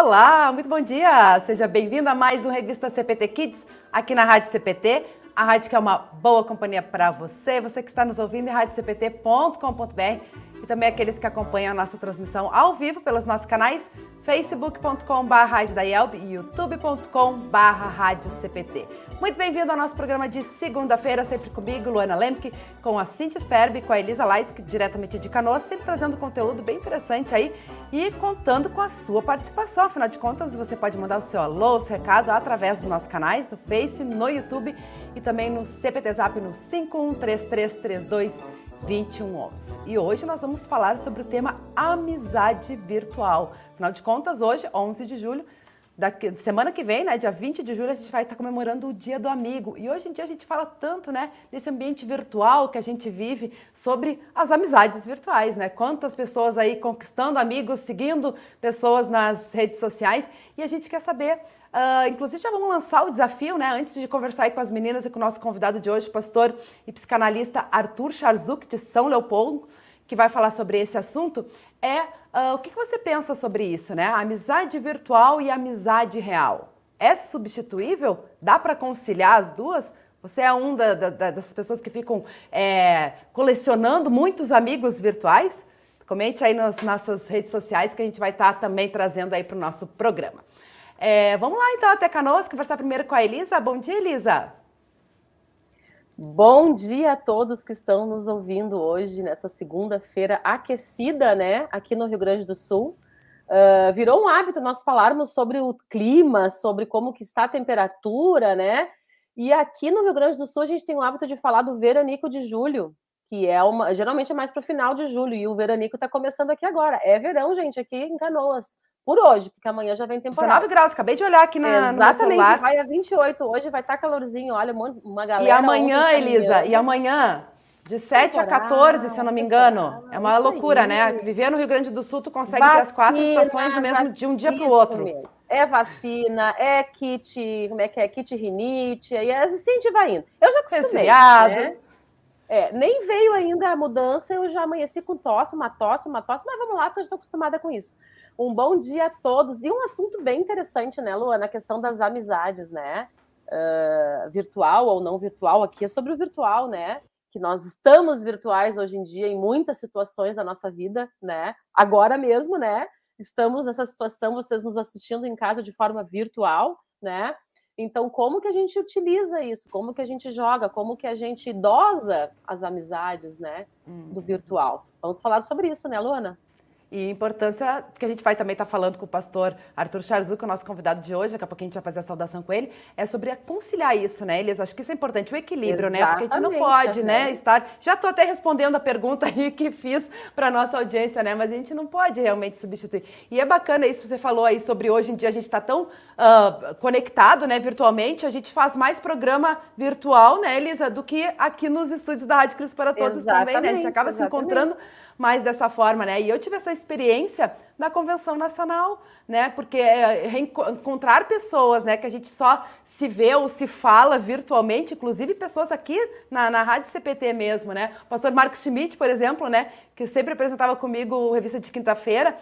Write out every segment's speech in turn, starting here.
Olá, muito bom dia! Seja bem-vindo a mais um Revista CPT Kids aqui na Rádio CPT. A rádio que é uma boa companhia para você, você que está nos ouvindo em radiocpt.com.br também aqueles que acompanham a nossa transmissão ao vivo pelos nossos canais facebook.com.br e youtube.com.br. Muito bem-vindo ao nosso programa de segunda-feira, sempre comigo, Luana Lemke, com a Cintia Sperbi, com a Elisa Lais, diretamente de Canoas, sempre trazendo conteúdo bem interessante aí e contando com a sua participação. Afinal de contas, você pode mandar o seu alô, o seu recado através dos nossos canais, no Face, no YouTube e também no CPT Zap no 513332 2111. E hoje nós vamos falar sobre o tema amizade virtual. Afinal de contas, hoje, 11 de julho, da semana que vem, né, dia 20 de julho, a gente vai estar comemorando o Dia do Amigo. E hoje em dia a gente fala tanto, né, nesse ambiente virtual que a gente vive, sobre as amizades virtuais, né? Quantas pessoas aí conquistando amigos, seguindo pessoas nas redes sociais. E a gente quer saber, uh, inclusive já vamos lançar o desafio, né, antes de conversar com as meninas e com o nosso convidado de hoje, pastor e psicanalista Arthur Charzuk, de São Leopoldo, que vai falar sobre esse assunto, é uh, o que, que você pensa sobre isso, né? A amizade virtual e a amizade real. É substituível? Dá para conciliar as duas? Você é um da, da, das pessoas que ficam é, colecionando muitos amigos virtuais? Comente aí nas nossas redes sociais que a gente vai estar tá também trazendo aí para o nosso programa. É, vamos lá então até Canoas, conversar primeiro com a Elisa. Bom dia, Elisa. Bom dia a todos que estão nos ouvindo hoje, nessa segunda-feira aquecida, né, aqui no Rio Grande do Sul. Uh, virou um hábito nós falarmos sobre o clima, sobre como que está a temperatura, né? E aqui no Rio Grande do Sul a gente tem o hábito de falar do veranico de julho, que é uma, geralmente é mais para o final de julho, e o veranico está começando aqui agora. É verão, gente, aqui em Canoas por hoje, porque amanhã já vem temporada. 19 graus, acabei de olhar aqui na, Exatamente, no celular. vai a 28, hoje vai estar tá calorzinho, olha, uma galera... E amanhã, Elisa, e amanhã, de 7 a 14, se eu não me engano, é uma loucura, aí. né? Viver no Rio Grande do Sul, tu consegue vacina, ter as quatro estações no mesmo de um dia para o outro. Mesmo. É vacina, é kit, como é que é? Kit rinite, e assim a gente vai indo. Eu já acostumei, né? É, nem veio ainda a mudança, eu já amanheci com tosse, uma tosse, uma tosse, mas vamos lá, porque eu estou acostumada com isso. Um bom dia a todos. E um assunto bem interessante, né, Luana? A questão das amizades, né? Uh, virtual ou não virtual, aqui é sobre o virtual, né? Que nós estamos virtuais hoje em dia em muitas situações da nossa vida, né? Agora mesmo, né? Estamos nessa situação, vocês nos assistindo em casa de forma virtual, né? Então, como que a gente utiliza isso? Como que a gente joga? Como que a gente dosa as amizades, né, do uhum. virtual? Vamos falar sobre isso, né, Luana? E importância que a gente vai também estar tá falando com o pastor Arthur Charzuk, o nosso convidado de hoje, daqui a pouco a gente vai fazer a saudação com ele, é sobre conciliar isso, né, Elias? Acho que isso é importante, o equilíbrio, Exatamente, né? Porque a gente não pode, né, estar... Já estou até respondendo a pergunta aí que fiz para nossa audiência, né? Mas a gente não pode realmente substituir. E é bacana isso que você falou aí sobre hoje em dia a gente está tão uh, conectado, né, virtualmente, a gente faz mais programa virtual, né, Elisa, do que aqui nos estúdios da Rádio Cristo para Todos exatamente, também, né? A gente acaba exatamente. se encontrando mais dessa forma, né? E eu tive essa experiência na convenção nacional, né? Porque é, encontrar pessoas, né, que a gente só se vê ou se fala virtualmente, inclusive pessoas aqui na, na Rádio CPT mesmo, né? O pastor Marcos Schmidt, por exemplo, né, que sempre apresentava comigo Revista de Quinta-feira,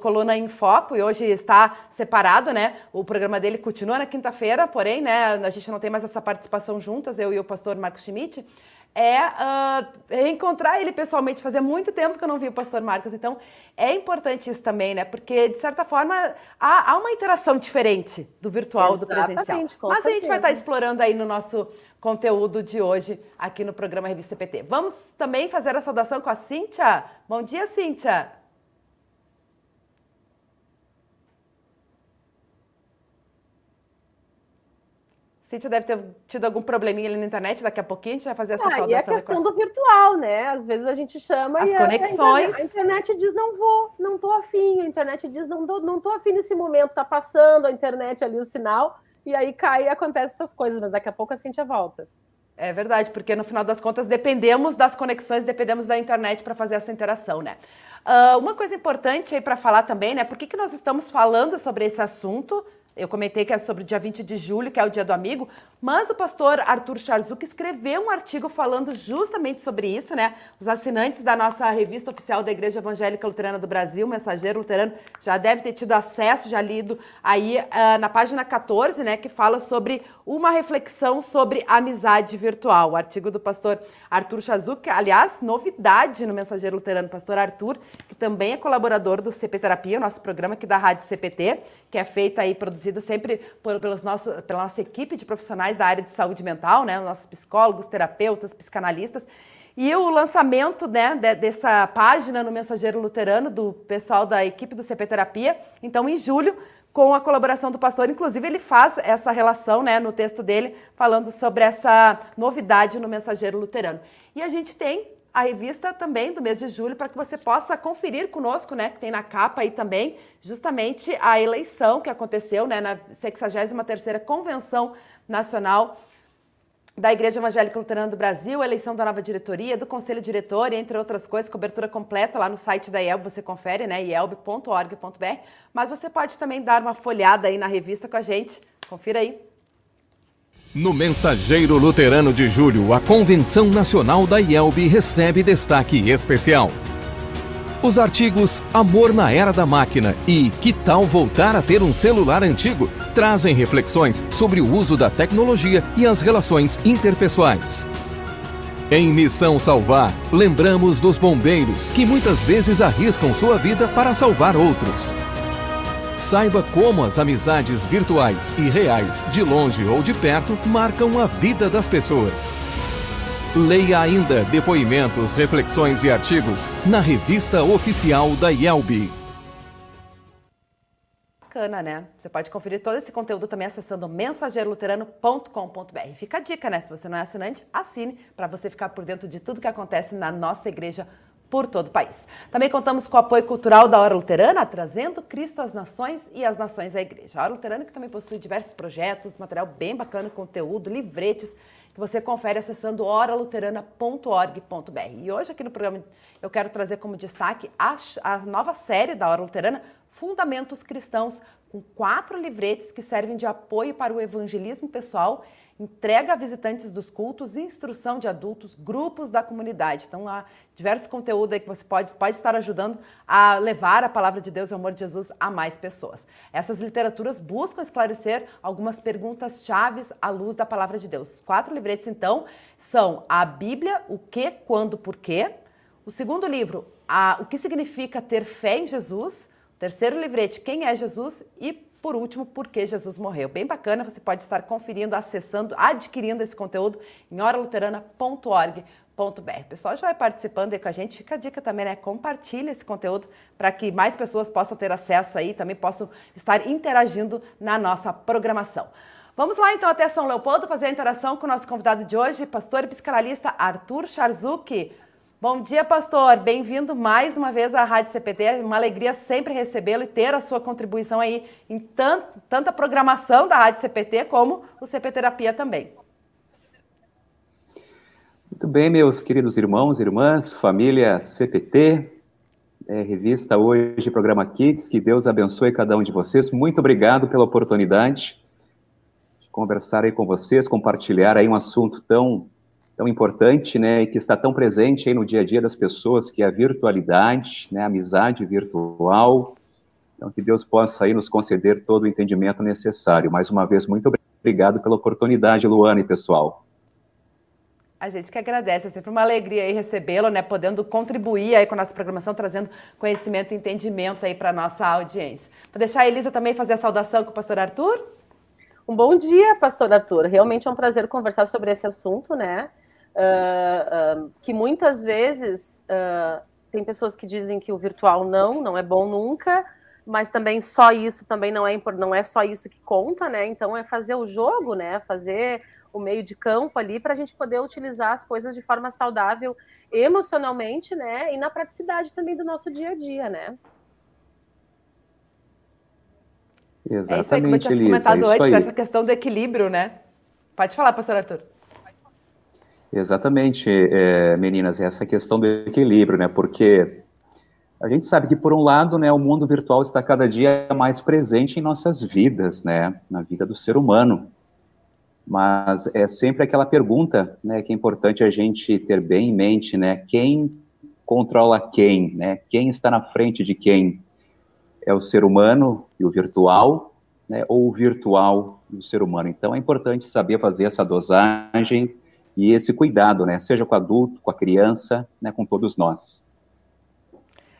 Coluna em Foco, e hoje está separado, né? O programa dele continua na quinta-feira, porém, né, a gente não tem mais essa participação juntas, eu e o pastor Marcos Schmidt é uh, reencontrar ele pessoalmente. Fazia muito tempo que eu não vi o pastor Marcos, então é importante isso também, né? Porque, de certa forma, há, há uma interação diferente do virtual Exatamente, do presencial. Mas certeza. a gente vai estar explorando aí no nosso conteúdo de hoje aqui no programa Revista PT. Vamos também fazer a saudação com a Cíntia. Bom dia, Cíntia. Cíntia deve ter tido algum probleminha ali na internet, daqui a pouquinho a gente vai fazer essa ah, saudação. E a questão do virtual, né? Às vezes a gente chama As e conexões. A, a, internet, diz não vou, não tô afim, a internet diz não tô, não tô afim nesse momento, tá passando a internet ali o sinal, e aí cai e acontece essas coisas, mas daqui a pouco a Cíntia volta. É verdade, porque no final das contas dependemos das conexões, dependemos da internet para fazer essa interação, né? Uh, uma coisa importante aí para falar também, né? Por que, que nós estamos falando sobre esse assunto eu comentei que é sobre o dia 20 de julho, que é o dia do amigo, mas o pastor Arthur Charzuk escreveu um artigo falando justamente sobre isso, né? Os assinantes da nossa revista oficial da Igreja Evangélica Luterana do Brasil, Mensageiro Luterano, já deve ter tido acesso, já lido aí uh, na página 14, né, que fala sobre uma reflexão sobre amizade virtual. O artigo do pastor Arthur Charzuk, aliás, novidade no Mensageiro Luterano, pastor Arthur, que também é colaborador do CP Terapia, nosso programa aqui da Rádio CPT, que é feita aí, produzida sempre por, pelos nossos, pela nossa equipe de profissionais da área de saúde mental, né? Nossos psicólogos, terapeutas, psicanalistas. E o lançamento né, dessa página no Mensageiro Luterano, do pessoal da equipe do CP Terapia, então em julho, com a colaboração do pastor, inclusive ele faz essa relação né, no texto dele, falando sobre essa novidade no Mensageiro Luterano. E a gente tem a revista também do mês de julho para que você possa conferir conosco, né, que tem na capa aí também, justamente a eleição que aconteceu, né, na 63ª Convenção Nacional da Igreja Evangélica Luterana do Brasil, eleição da nova diretoria, do Conselho Diretor, entre outras coisas, cobertura completa lá no site da IELB, você confere, né, ielb.org.br, mas você pode também dar uma folhada aí na revista com a gente, confira aí. No Mensageiro Luterano de Julho, a Convenção Nacional da IELB recebe destaque especial. Os artigos Amor na Era da Máquina e Que tal voltar a ter um celular antigo trazem reflexões sobre o uso da tecnologia e as relações interpessoais. Em Missão Salvar, lembramos dos bombeiros que muitas vezes arriscam sua vida para salvar outros. Saiba como as amizades virtuais e reais, de longe ou de perto, marcam a vida das pessoas. Leia ainda depoimentos, reflexões e artigos na revista oficial da IELB. Bacana, né? Você pode conferir todo esse conteúdo também acessando mensageiroluterano.com.br. Fica a dica, né? Se você não é assinante, assine para você ficar por dentro de tudo que acontece na nossa igreja por todo o país. Também contamos com o apoio cultural da Hora Luterana, trazendo Cristo às nações e as nações à igreja. A Hora Luterana que também possui diversos projetos, material bem bacana, conteúdo, livretes, que você confere acessando oraluterana.org.br. E hoje aqui no programa eu quero trazer como destaque a, a nova série da Hora Luterana, Fundamentos Cristãos, com quatro livretes que servem de apoio para o evangelismo pessoal entrega a visitantes dos cultos, instrução de adultos, grupos da comunidade. Então, há diversos conteúdos aí que você pode, pode estar ajudando a levar a palavra de Deus e o amor de Jesus a mais pessoas. Essas literaturas buscam esclarecer algumas perguntas chaves à luz da palavra de Deus. Os quatro livretes, então, são a Bíblia, o que, quando, por quê. O segundo livro, a, o que significa ter fé em Jesus. Terceiro livrete, quem é Jesus? E por último, por que Jesus morreu. Bem bacana, você pode estar conferindo, acessando, adquirindo esse conteúdo em oraluterana.org.br. O pessoal já vai participando aí com a gente. Fica a dica também, né? Compartilhe esse conteúdo para que mais pessoas possam ter acesso aí, também possam estar interagindo na nossa programação. Vamos lá então até São Leopoldo fazer a interação com o nosso convidado de hoje, pastor e psicanalista Arthur Charzuk. Bom dia, pastor. Bem-vindo mais uma vez à Rádio CPT. É uma alegria sempre recebê-lo e ter a sua contribuição aí em tanto, tanta programação da Rádio CPT como o CP Terapia também. Muito bem, meus queridos irmãos, irmãs, família CPT, é, revista hoje, programa Kids, que Deus abençoe cada um de vocês. Muito obrigado pela oportunidade de conversar aí com vocês, compartilhar aí um assunto tão tão importante, né, e que está tão presente aí no dia a dia das pessoas, que é a virtualidade, né, a amizade virtual. Então, que Deus possa aí nos conceder todo o entendimento necessário. Mais uma vez, muito obrigado pela oportunidade, Luana e pessoal. A gente que agradece, é sempre uma alegria aí recebê-lo, né, podendo contribuir aí com a nossa programação, trazendo conhecimento e entendimento aí para nossa audiência. Vou deixar a Elisa também fazer a saudação com o pastor Arthur. Um bom dia, pastor Arthur. Realmente é um prazer conversar sobre esse assunto, né? Uh, uh, que muitas vezes uh, tem pessoas que dizem que o virtual não, não é bom nunca, mas também só isso também não é não é só isso que conta, né? Então é fazer o jogo, né? Fazer o meio de campo ali para a gente poder utilizar as coisas de forma saudável emocionalmente, né? E na praticidade também do nosso dia a dia, né? Exatamente, é isso aí que eu tinha comentado é antes, essa questão do equilíbrio, né? Pode falar, pastor Arthur. Exatamente, é, meninas, essa questão do equilíbrio, né? Porque A gente sabe que, por um lado, né, o mundo virtual está cada dia mais presente em nossas vidas, né, na vida do ser humano. Mas é sempre aquela pergunta, né, que é importante a gente ter bem em mente, né, quem controla quem, né, quem está na frente de quem? É o ser humano e o virtual, né, ou o virtual e o ser humano? Então é importante saber fazer essa dosagem e esse cuidado, né, seja com o adulto, com a criança, né, com todos nós.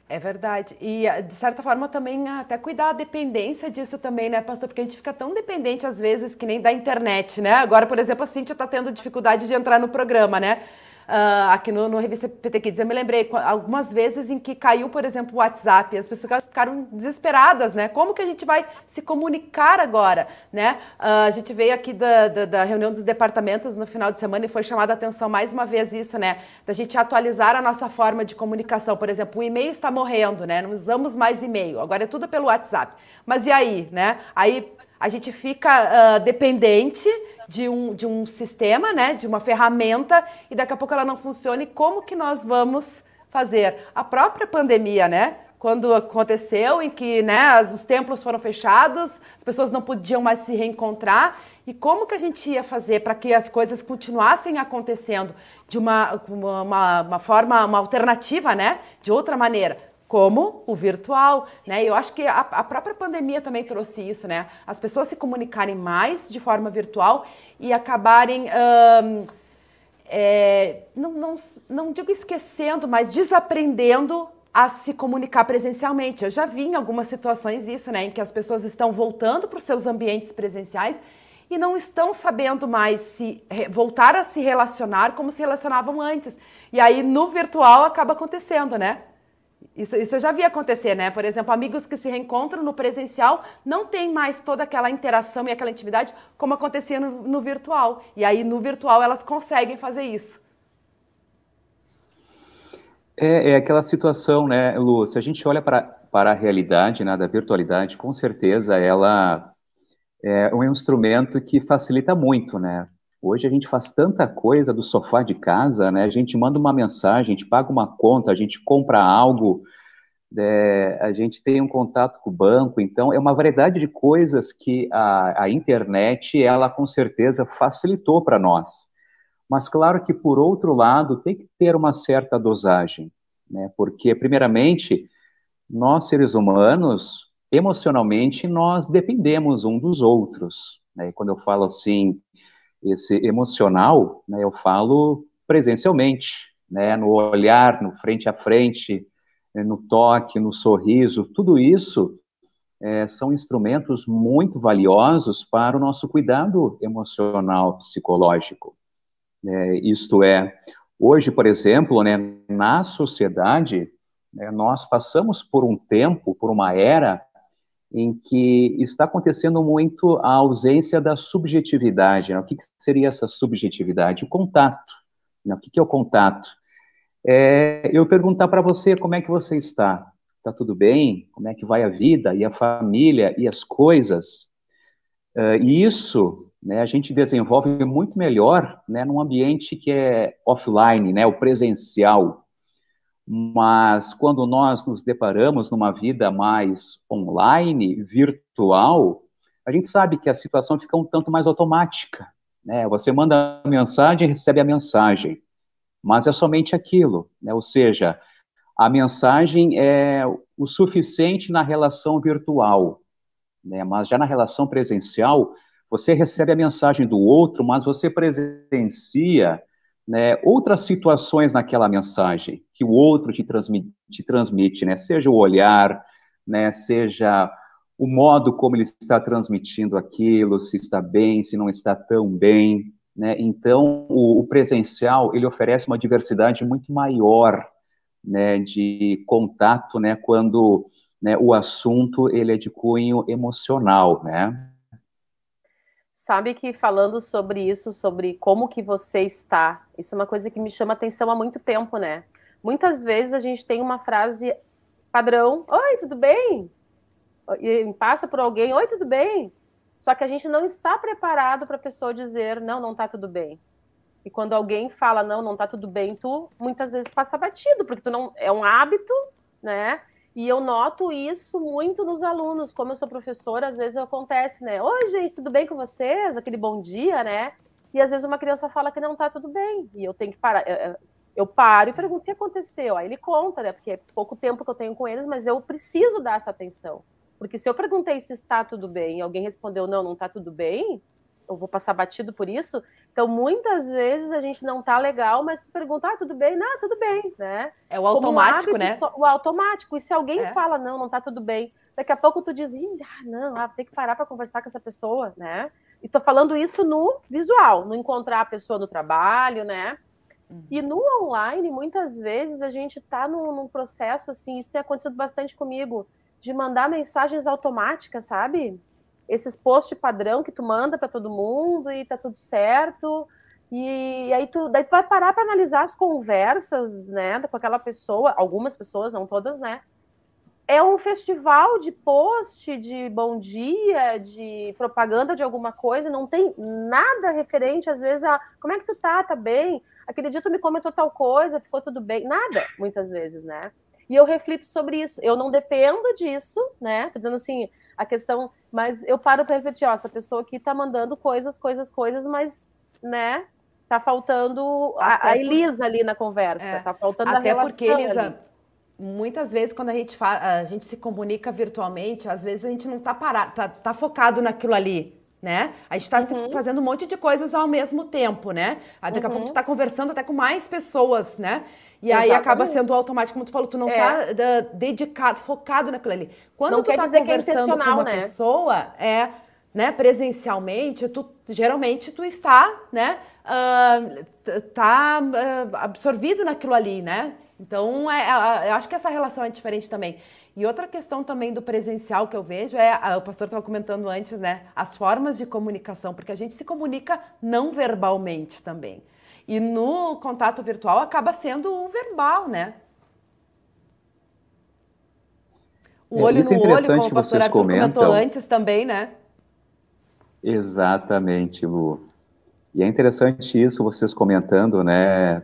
É verdade. E, ah, de certa forma, também ah, até cuidar a dependência disso também, né, pastor? Porque a gente fica tão dependente, às vezes, que nem da internet, né? Agora, por exemplo, a Cintia está tendo dificuldade de entrar no programa, né? Uh, aqui no, no Revista PT Kids. Eu me lembrei algumas vezes em que caiu, por exemplo, o WhatsApp, as pessoas ficaram desesperadas, né? Como que a gente vai se comunicar agora, né? Uh, a gente veio aqui da, da, da, reunião dos departamentos no final de semana e foi chamada a atenção mais uma vez isso, né? Da gente atualizar a nossa forma de comunicação. Por exemplo, o e-mail está morrendo, né? Não usamos mais e-mail, agora é tudo pelo WhatsApp. Mas e aí, né? Aí a gente fica uh, dependente de um, de um sistema, né, de uma ferramenta, e daqui a pouco ela não funciona. E como que nós vamos fazer? A própria pandemia, né? Quando aconteceu, em que né, os templos foram fechados, as pessoas não podiam mais se reencontrar, e como que a gente ia fazer para que as coisas continuassem acontecendo de uma, uma, uma forma, uma alternativa, né? De outra maneira como o virtual, né? Eu acho que a, a, própria pandemia também trouxe isso, né? As pessoas se comunicarem mais de forma virtual e acabarem, é, não, não, não digo esquecendo, mas desaprendendo a se comunicar presencialmente. Eu já vi em algumas situações isso, né? Em que as pessoas estão voltando para os seus ambientes presenciais e não estão sabendo mais se voltar a se relacionar como se relacionavam antes. E aí no virtual acaba acontecendo, né? Isso, isso eu já vi acontecer, né? Por exemplo, amigos que se reencontram no presencial não tem mais toda aquela interação e aquela intimidade como acontecia no, no virtual. E aí, no virtual, elas conseguem fazer isso. É, é, aquela situação, né, Lu? Se a gente olha para, para a realidade né, da virtualidade, com certeza ela é um instrumento que facilita muito, né? Hoje a gente faz tanta coisa do sofá de casa, né? A gente manda uma mensagem, a gente paga uma conta, a gente compra algo, é, a gente tem um contato com o banco. Então, é uma variedade de coisas que a, a internet, ela com certeza facilitou para nós. Mas, claro que, por outro lado, tem que ter uma certa dosagem, né? Porque, primeiramente, nós, seres humanos, emocionalmente, nós dependemos um dos outros. Né? E quando eu falo assim, esse emocional, né, eu falo presencialmente, né, no olhar, no frente a frente, né, no toque, no sorriso, tudo isso é, são instrumentos muito valiosos para o nosso cuidado emocional, psicológico. É, isto é, hoje, por exemplo, né, na sociedade, né, nós passamos por um tempo, por uma era em que está acontecendo muito a ausência da subjetividade. Né? O que, que, seria essa subjetividade? O contato. Né? O que, que é o contato? É, eu perguntar para você como é que você está. Está tudo bem? Como é que vai a vida e a família e as coisas? Uh, e isso né, a gente desenvolve muito melhor né, num ambiente que é offline, né, o presencial. Mas quando nós nos deparamos numa vida mais online, virtual, a gente sabe que a situação fica um tanto mais automática. Né? Você manda a mensagem e recebe a mensagem, mas é somente aquilo. Né? Ou seja, a mensagem é o suficiente na relação virtual, né? mas já na relação presencial, você recebe a mensagem do outro, mas você presencia né, outras situações naquela mensagem que o outro te transmite, te transmite né, seja o olhar, né, seja o modo como ele está transmitindo aquilo, se está bem, se não está tão bem, né? Então, o, o presencial ele oferece uma diversidade muito maior, né, de contato, né, quando né, o assunto ele é de cunho emocional, né? Sabe que falando sobre isso, sobre como que você está, isso é uma coisa que me chama atenção há muito tempo, né? Muitas vezes a gente tem uma frase padrão, oi, tudo bem? E passa por alguém, oi, tudo bem? Só que a gente não está preparado para a pessoa dizer, não, não está tudo bem. E quando alguém fala, não, não está tudo bem, tu muitas vezes passa batido, porque tu não é um hábito, né? E eu noto isso muito nos alunos. Como eu sou professora, às vezes acontece, né? Oi, gente, tudo bem com vocês? Aquele bom dia, né? E às vezes uma criança fala que não tá tudo bem. E eu tenho que parar. Eu paro e pergunto o que aconteceu. Aí ele conta, né? Porque é pouco tempo que eu tenho com eles, mas eu preciso dar essa atenção. Porque se eu perguntei se está tudo bem e alguém respondeu não, não está tudo bem, eu vou passar batido por isso. Então, muitas vezes a gente não tá legal, mas pergunta, ah, tudo bem? Não, tudo bem, né? É o automático, hábito, né? o automático. E se alguém é. fala, não, não tá tudo bem, daqui a pouco tu diz, ah, não, ah, tem que parar para conversar com essa pessoa, né? E tô falando isso no visual, no encontrar a pessoa no trabalho, né? Uhum. E no online, muitas vezes a gente tá num, num processo assim, isso tem acontecido bastante comigo, de mandar mensagens automáticas, sabe? Esses posts padrão que tu manda para todo mundo e tá tudo certo. E aí tu, daí tu vai parar para analisar as conversas, né, com aquela pessoa, algumas pessoas, não todas, né? É um festival de post, de bom dia, de propaganda de alguma coisa, não tem nada referente, às vezes, a como é que tu tá, tá bem? Aquele dia tu me comentou tal coisa, ficou tudo bem. Nada, muitas vezes, né? E eu reflito sobre isso. Eu não dependo disso, né? Tô dizendo assim, a questão, mas eu paro para refletir, ó, essa pessoa aqui tá mandando coisas, coisas, coisas, mas, né, tá faltando a, a Elisa por... ali na conversa, é. tá faltando Até a relação porque, Elisa, ali. muitas vezes quando a gente, fa... a gente se comunica virtualmente, às vezes a gente não tá parado, tá, tá focado naquilo ali, né? A gente está uhum. fazendo um monte de coisas ao mesmo tempo, né? Daqui a pouco tu está uhum. conversando até com mais pessoas, né? E Exatamente. aí acaba sendo automático, como tu falou, tu não está é. dedicado, focado naquilo ali. Quando não tu está é conversando é com uma né? pessoa, é, né, presencialmente, tu geralmente tu está, né, uh, tá uh, absorvido naquilo ali, né? Então, é, é, eu acho que essa relação é diferente também. E outra questão também do presencial que eu vejo é, o pastor estava comentando antes, né? As formas de comunicação, porque a gente se comunica não verbalmente também. E no contato virtual acaba sendo o verbal, né? O é, olho no é olho, como o pastor Arthur comentam. comentou antes também, né? Exatamente, Lu. E é interessante isso, vocês comentando, né,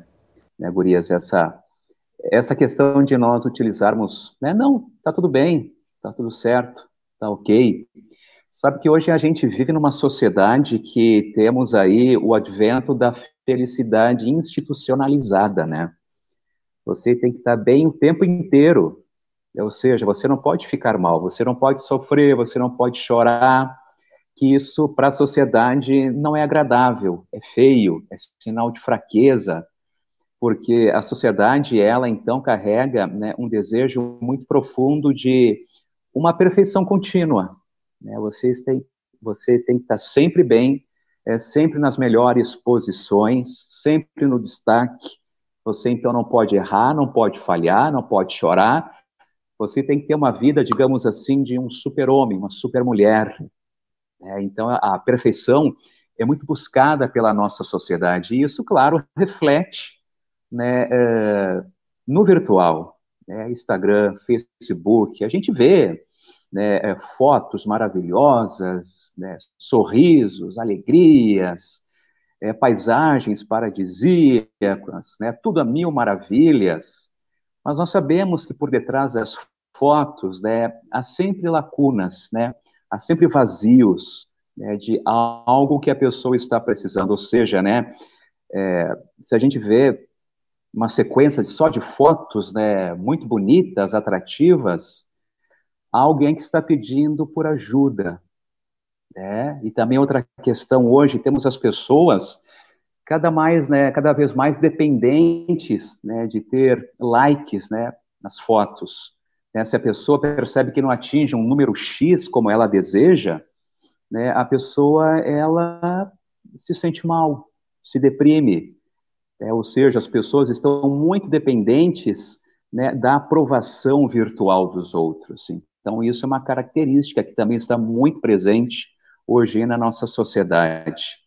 né Gurias, essa essa questão de nós utilizarmos, né, não, tá tudo bem, tá tudo certo, tá ok. Sabe que hoje a gente vive numa sociedade que temos aí o advento da felicidade institucionalizada, né? Você tem que estar bem o tempo inteiro, ou seja, você não pode ficar mal, você não pode sofrer, você não pode chorar, que isso para a sociedade não é agradável, é feio, é sinal de fraqueza, porque a sociedade, ela então carrega né, um desejo muito profundo de uma perfeição contínua. Né? Você, tem, você tem que estar sempre bem, é, sempre nas melhores posições, sempre no destaque. Você então não pode errar, não pode falhar, não pode chorar. Você tem que ter uma vida, digamos assim, de um super-homem, uma super-mulher. É, então, a perfeição é muito buscada pela nossa sociedade. E isso, claro, reflete né, é, no virtual, né, Instagram, Facebook, a gente vê né, é, fotos maravilhosas, né, sorrisos, alegrias, é, paisagens paradisíacas, né, tudo a mil maravilhas, mas nós sabemos que por detrás das fotos né, há sempre lacunas, né, há sempre vazios né, de algo que a pessoa está precisando, ou seja, né, é, se a gente vê uma sequência só de fotos, né, muito bonitas, atrativas, alguém que está pedindo por ajuda, né? E também outra questão hoje temos as pessoas cada mais, né, cada vez mais dependentes, né, de ter likes, né, nas fotos. Né? Se a pessoa percebe que não atinge um número X como ela deseja, né, a pessoa ela se sente mal, se deprime, é, ou seja, as pessoas estão muito dependentes né, da aprovação virtual dos outros. Então, isso é uma característica que também está muito presente hoje na nossa sociedade.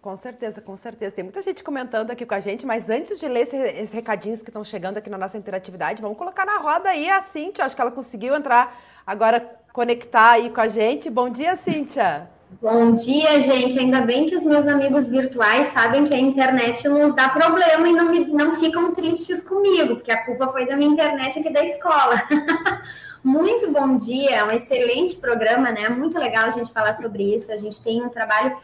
Com certeza, com certeza. Tem muita gente comentando aqui com a gente, mas antes de ler esses recadinhos que estão chegando aqui na nossa interatividade, vamos colocar na roda aí a Cíntia. Acho que ela conseguiu entrar agora, conectar aí com a gente. Bom dia, Cíntia. Bom dia, gente. Ainda bem que os meus amigos virtuais sabem que a internet nos dá problema e não, me, não ficam tristes comigo, porque a culpa foi da minha internet aqui da escola. Muito bom dia, é um excelente programa, né? Muito legal a gente falar sobre isso. A gente tem um trabalho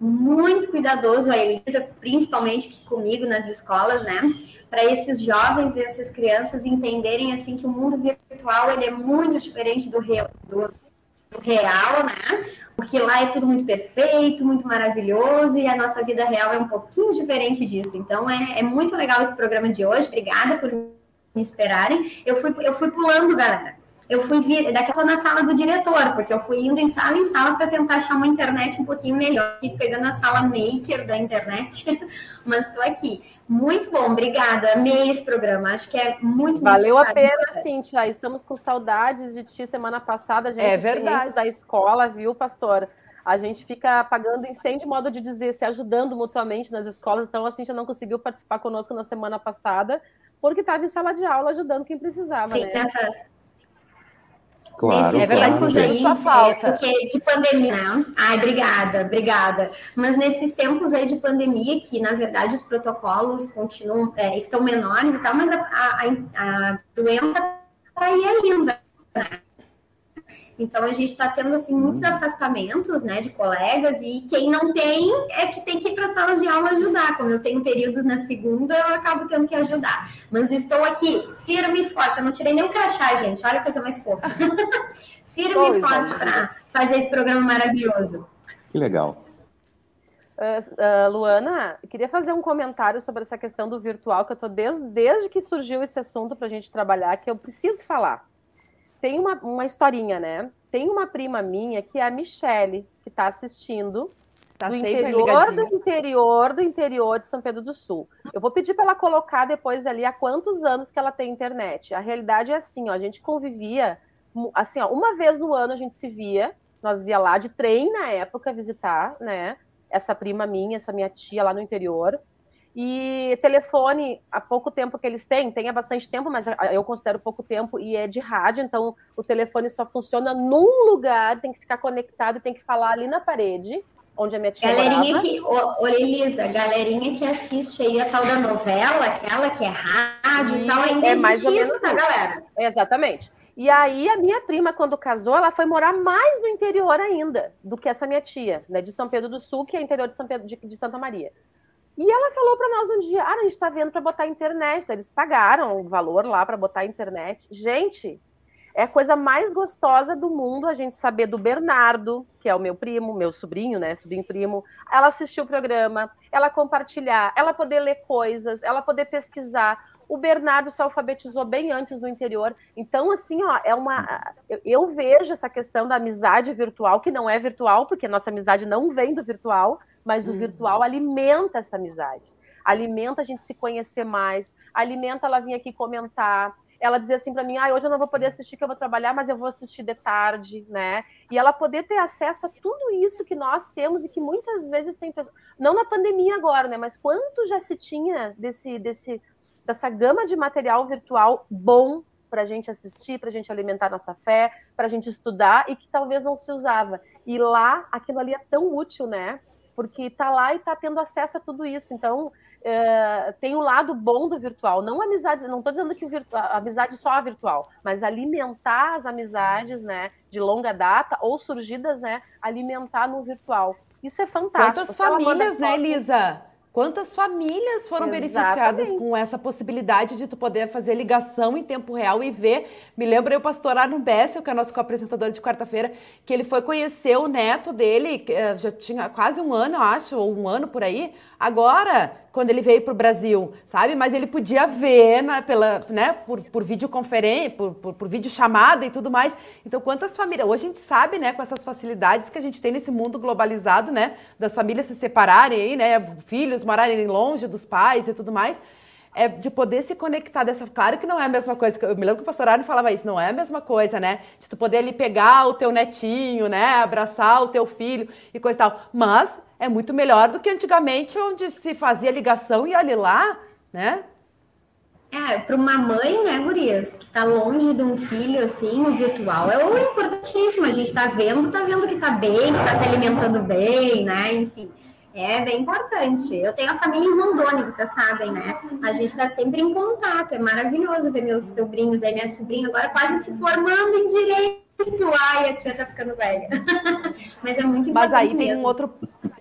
muito cuidadoso, a Elisa, principalmente comigo nas escolas, né? Para esses jovens e essas crianças entenderem assim que o mundo virtual ele é muito diferente do real, do, do real, né? Porque lá é tudo muito perfeito, muito maravilhoso, e a nossa vida real é um pouquinho diferente disso. Então, é, é muito legal esse programa de hoje. Obrigada por me esperarem. Eu fui, eu fui pulando, galera. Eu fui vir, daqui a pouco na sala do diretor, porque eu fui indo em sala em sala para tentar achar uma internet um pouquinho melhor, e pegando a sala maker da internet, mas estou aqui. Muito bom, obrigada. Amei esse programa. Acho que é muito Valeu a pena, Cíntia. Estamos com saudades de ti. Semana passada a gente é verdade. da escola, viu, pastor? A gente fica apagando incêndio, modo de dizer, se ajudando mutuamente nas escolas. Então a Cíntia não conseguiu participar conosco na semana passada, porque estava em sala de aula ajudando quem precisava. Sim, né? nessa, Claro, é verdade, tempos aí, falta. É, porque de pandemia, né? Ai, obrigada, obrigada. Mas nesses tempos aí de pandemia, que na verdade os protocolos continuam, é, estão menores e tal, mas a, a, a doença está aí ainda, né? Então a gente está tendo assim muitos uhum. afastamentos, né, de colegas e quem não tem é que tem que ir para salas de aula ajudar. Como eu tenho períodos na segunda, eu acabo tendo que ajudar. Mas estou aqui firme e forte. Eu não tirei nem o crachá, gente. Olha a coisa mais fofa. firme e forte para fazer esse programa maravilhoso. Que legal. Uh, uh, Luana, queria fazer um comentário sobre essa questão do virtual, que eu estou desde, desde que surgiu esse assunto para a gente trabalhar, que eu preciso falar tem uma, uma historinha, né? Tem uma prima minha que é a Michele, que está assistindo. Tá do interior do interior do interior de São Pedro do Sul. Eu vou pedir para ela colocar depois ali há quantos anos que ela tem internet. A realidade é assim, ó, a gente convivia assim, ó, uma vez no ano a gente se via, nós ia lá de trem na época visitar, né? Essa prima minha, essa minha tia lá no interior. E telefone, há pouco tempo que eles têm, tem há bastante tempo, mas eu considero pouco tempo, e é de rádio, então o telefone só funciona num lugar, tem que ficar conectado, tem que falar ali na parede, onde a minha tia Galerinha morava. que, ô, Elisa, galerinha que assiste aí a tal da novela, aquela que é rádio e, e tal, ainda é mais ou isso, tá, galera? Exatamente. E aí a minha prima, quando casou, ela foi morar mais no interior ainda do que essa minha tia, né, de São Pedro do Sul, que é interior de, São Pedro, de, de Santa Maria. E ela falou para nós um dia: ah, a gente está vendo para botar internet. Eles pagaram o valor lá para botar internet. Gente, é a coisa mais gostosa do mundo a gente saber do Bernardo, que é o meu primo, meu sobrinho, né? Sobrinho primo. Ela assistir o programa, ela compartilhar, ela poder ler coisas, ela poder pesquisar. O Bernardo se alfabetizou bem antes no interior. Então, assim, ó, é uma. Eu, vejo essa questão da amizade virtual, que não é virtual, porque nossa amizade não vem do virtual, mas o uhum. virtual alimenta essa amizade, alimenta a gente se conhecer mais, alimenta ela vir aqui comentar. Ela dizia assim para mim: ah, hoje eu não vou poder assistir, que eu vou trabalhar, mas eu vou assistir de tarde, né? E ela poder ter acesso a tudo isso que nós temos e que muitas vezes tem pessoas. Não na pandemia agora, né? Mas quanto já se tinha desse, desse, dessa gama de material virtual bom para a gente assistir, para a gente alimentar nossa fé, para a gente estudar e que talvez não se usava. E lá, aquilo ali é tão útil, né? porque está lá e está tendo acesso a tudo isso. Então, é, tem o lado bom do virtual, não amizades, não estou dizendo que a amizade só é virtual, mas alimentar as amizades, né, de longa data ou surgidas, né, alimentar no virtual. Isso é fantástico. Quantas famílias, né, Elisa? Quantas famílias foram Exatamente. beneficiadas com essa possibilidade de tu poder fazer ligação em tempo real e ver? Me lembro eu, pastor Arno Bessel, que é nosso co-apresentador de quarta-feira, que ele foi conhecer o neto dele, eh, já tinha quase um ano, eu acho, ou um ano por aí, agora, quando ele veio para o Brasil, sabe? Mas ele podia ver na, pela, né, por, por videoconferência, por, por, por videochamada e tudo mais. Então, quantas famílias. Hoje a gente sabe, né, com essas facilidades que a gente tem nesse mundo globalizado, né? Das famílias se separarem aí, né? Filhos morarem longe dos pais e tudo mais é de poder se conectar dessa. Claro que não é a mesma coisa. Eu me lembro que o pastor Arno falava isso, não é a mesma coisa, né? De tu poder ali pegar o teu netinho, né? Abraçar o teu filho e coisa e tal. Mas é muito melhor do que antigamente, onde se fazia ligação e olhe lá, né? É, para uma mãe, né, Gurias, que está longe de um filho, assim, o virtual é o importantíssimo. A gente está vendo, está vendo que está bem, que está se alimentando bem, né? Enfim, é bem importante. Eu tenho a família em Rondônia, vocês sabem, né? A gente está sempre em contato, é maravilhoso ver meus sobrinhos aí, minha sobrinha agora quase se formando em direito. Ai, a tia tá ficando velha. Mas é muito importante Mas aí mesmo. tem um outro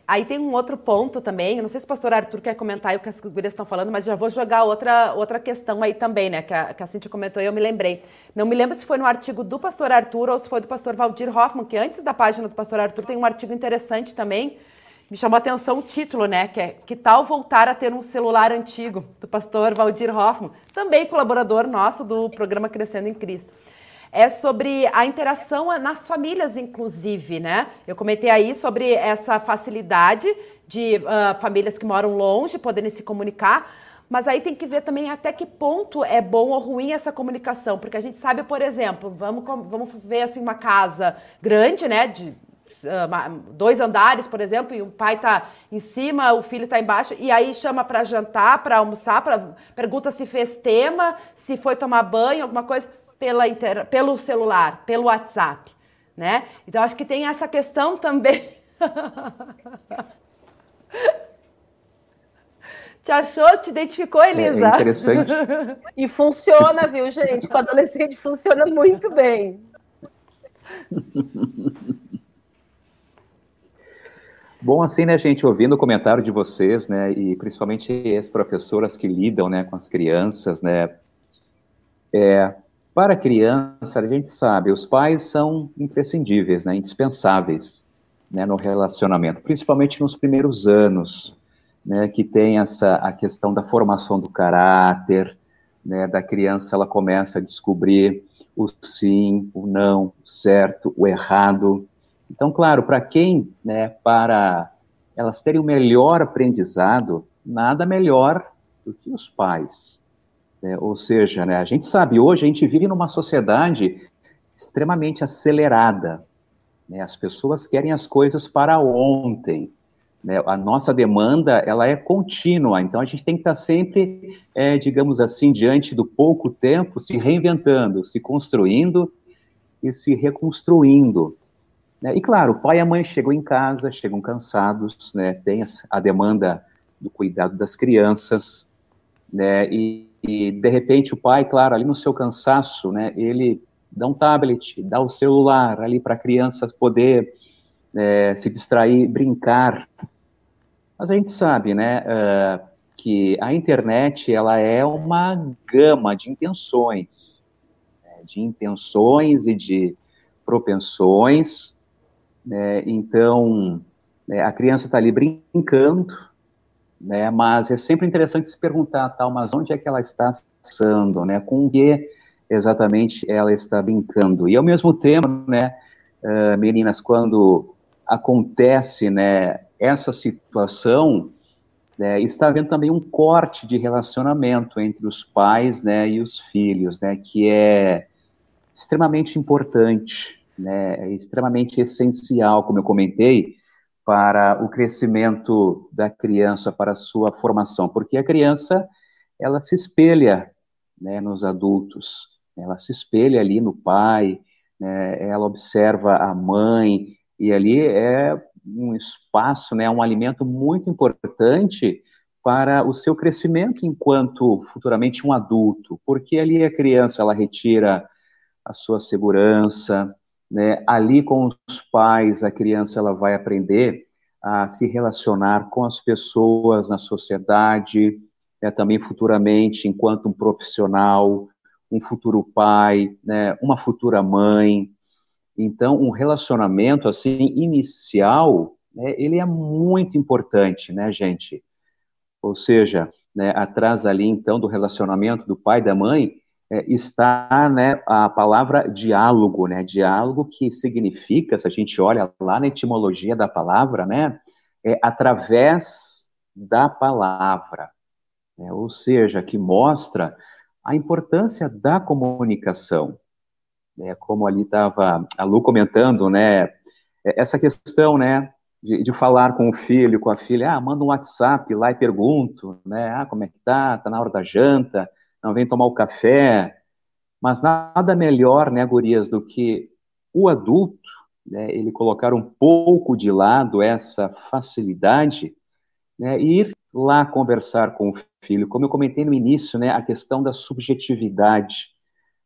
Aí tem um outro ponto também, não sei se o pastor Arthur quer comentar o que as gurias estão falando, mas já vou jogar outra, outra questão aí também, né, que a, que a Cintia comentou e eu me lembrei. Não me lembro se foi no artigo do pastor Arthur ou se foi do pastor Valdir Hoffman, que antes da página do pastor Arthur tem um artigo interessante também, me chamou a atenção o título, né, que é Que tal voltar a ter um celular antigo, do pastor Valdir Hoffman, também colaborador nosso do programa Crescendo em Cristo é sobre a interação nas famílias, inclusive, né? Eu comentei aí sobre essa facilidade de uh, famílias que moram longe poderem se comunicar, mas aí tem que ver também até que ponto é bom ou ruim essa comunicação, porque a gente sabe, por exemplo, vamos, vamos ver assim uma casa grande, né, de uh, dois andares, por exemplo, e o pai está em cima, o filho está embaixo, e aí chama para jantar, para almoçar, pra, pergunta se fez tema, se foi tomar banho, alguma coisa pela inter... pelo celular, pelo WhatsApp, né? Então acho que tem essa questão também. Te achou? Te identificou, é, é Elisa? É interessante. e funciona, viu, gente? Com adolescente funciona muito bem. Bom, assim, né, gente, ouvindo o comentário de vocês, né, e principalmente as professoras que lidam, né, com as crianças, né, é, para a criança, a gente sabe, os pais são imprescindíveis, né, indispensáveis né, no relacionamento, principalmente nos primeiros anos, né, que tem essa a questão da formação do caráter, né, da criança, ela começa a descobrir o sim, o não, o certo, o errado. Então, claro, para quem, né, para elas terem o melhor aprendizado, nada melhor do que os pais. É, ou seja, né, a gente sabe, hoje a gente vive numa sociedade extremamente acelerada. Né, as pessoas querem as coisas para ontem. Né, a nossa demanda ela é contínua, então a gente tem que estar sempre, é, digamos assim, diante do pouco tempo, se reinventando, se construindo e se reconstruindo. Né? E claro, o pai e a mãe chegam em casa, chegam cansados, né, tem a demanda do cuidado das crianças, né, e, e de repente o pai, claro, ali no seu cansaço, né, ele dá um tablet, dá o celular ali para a criança poder é, se distrair, brincar. Mas a gente sabe, né, uh, que a internet ela é uma gama de intenções, né, de intenções e de propensões. Né, então, né, a criança está ali brincando, né? Mas é sempre interessante se perguntar, tal, mas onde é que ela está passando, né? Com o que exatamente ela está brincando? E ao mesmo tempo, né, uh, meninas, quando acontece, né, essa situação, né, está havendo também um corte de relacionamento entre os pais, né, e os filhos, né, que é extremamente importante, né, é extremamente essencial, como eu comentei, para o crescimento da criança, para a sua formação, porque a criança ela se espelha né, nos adultos, ela se espelha ali no pai, né, ela observa a mãe e ali é um espaço, né, um alimento muito importante para o seu crescimento enquanto futuramente um adulto, porque ali a criança ela retira a sua segurança, né? Ali com os pais, a criança ela vai aprender a se relacionar com as pessoas na sociedade, né? também futuramente enquanto um profissional, um futuro pai, né? uma futura mãe. Então, um relacionamento assim inicial, né? ele é muito importante, né, gente? Ou seja, né, atrás ali então do relacionamento do pai e da mãe, é, está né, a palavra diálogo, né? Diálogo que significa, se a gente olha lá na etimologia da palavra, né? É através da palavra, né, ou seja, que mostra a importância da comunicação. Né, como ali estava a Lu comentando, né? É, essa questão, né? De, de, falar com o filho, com a filha, ah, manda um WhatsApp lá e pergunto, né? Ah, como é que tá? Tá na hora da janta? Não vem tomar o café, mas nada melhor, né, gurias, do que o adulto, né, ele colocar um pouco de lado essa facilidade, né, e ir lá conversar com o filho. Como eu comentei no início, né, a questão da subjetividade,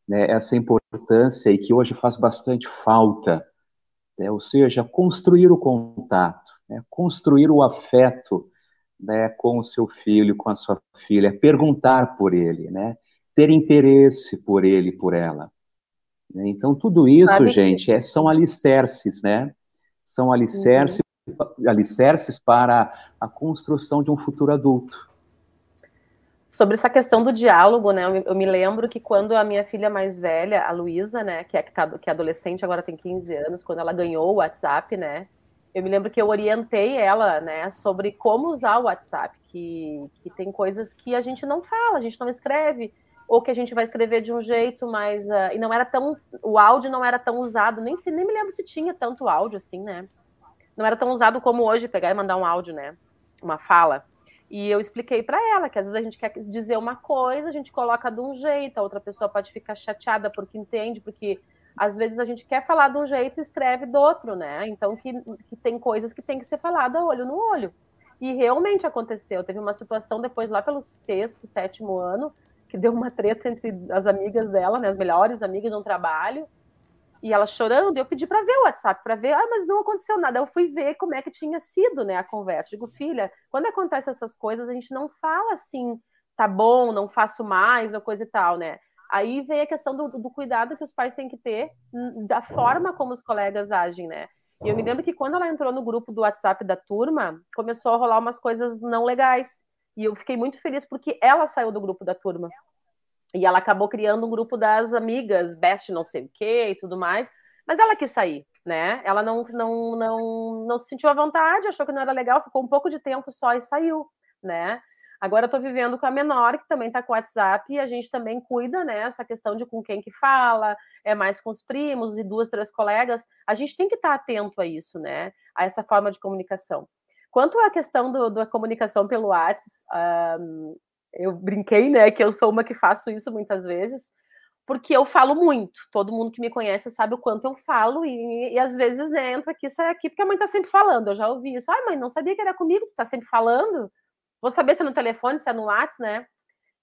né, essa importância e que hoje faz bastante falta, né, ou seja, construir o contato, né, construir o afeto né, com o seu filho, com a sua filha, perguntar por ele, né, ter interesse por ele, por ela. Então, tudo isso, Sabe gente, que... é, são alicerces, né? São alicerces, uhum. alicerces para a construção de um futuro adulto. Sobre essa questão do diálogo, né? Eu me, eu me lembro que quando a minha filha mais velha, a Luísa, né, que é, que, tá, que é adolescente, agora tem 15 anos, quando ela ganhou o WhatsApp, né? Eu me lembro que eu orientei ela, né, sobre como usar o WhatsApp, que, que tem coisas que a gente não fala, a gente não escreve, ou que a gente vai escrever de um jeito, mas uh, e não era tão, o áudio não era tão usado, nem se nem me lembro se tinha tanto áudio assim, né? Não era tão usado como hoje pegar e mandar um áudio, né? Uma fala. E eu expliquei para ela que às vezes a gente quer dizer uma coisa, a gente coloca de um jeito, a outra pessoa pode ficar chateada porque entende, porque às vezes a gente quer falar de um jeito e escreve do outro, né? Então que, que tem coisas que tem que ser falada olho no olho. E realmente aconteceu. Teve uma situação depois lá pelo sexto, sétimo ano, que deu uma treta entre as amigas dela, né, as melhores amigas de um trabalho, e ela chorando, eu pedi para ver o WhatsApp, para ver, ah, mas não aconteceu nada. Eu fui ver como é que tinha sido, né, a conversa. Digo, filha, quando acontecem essas coisas, a gente não fala assim, tá bom, não faço mais, ou coisa e tal, né? Aí vem a questão do, do cuidado que os pais têm que ter da forma como os colegas agem, né? E eu me lembro que quando ela entrou no grupo do WhatsApp da turma, começou a rolar umas coisas não legais. E eu fiquei muito feliz porque ela saiu do grupo da turma. E ela acabou criando um grupo das amigas, best não sei o quê e tudo mais. Mas ela quis sair, né? Ela não, não, não, não se sentiu à vontade, achou que não era legal, ficou um pouco de tempo só e saiu, né? Agora eu tô vivendo com a menor, que também tá com o WhatsApp, e a gente também cuida, né? Essa questão de com quem que fala, é mais com os primos e duas, três colegas. A gente tem que estar tá atento a isso, né? A essa forma de comunicação. Quanto à questão do, da comunicação pelo WhatsApp, um, eu brinquei, né, que eu sou uma que faço isso muitas vezes, porque eu falo muito. Todo mundo que me conhece sabe o quanto eu falo, e, e às vezes né, entra aqui, sai aqui, porque a mãe tá sempre falando. Eu já ouvi isso. Ai, mãe, não sabia que era comigo, tu tá sempre falando. Vou saber se é no telefone, se é no WhatsApp, né?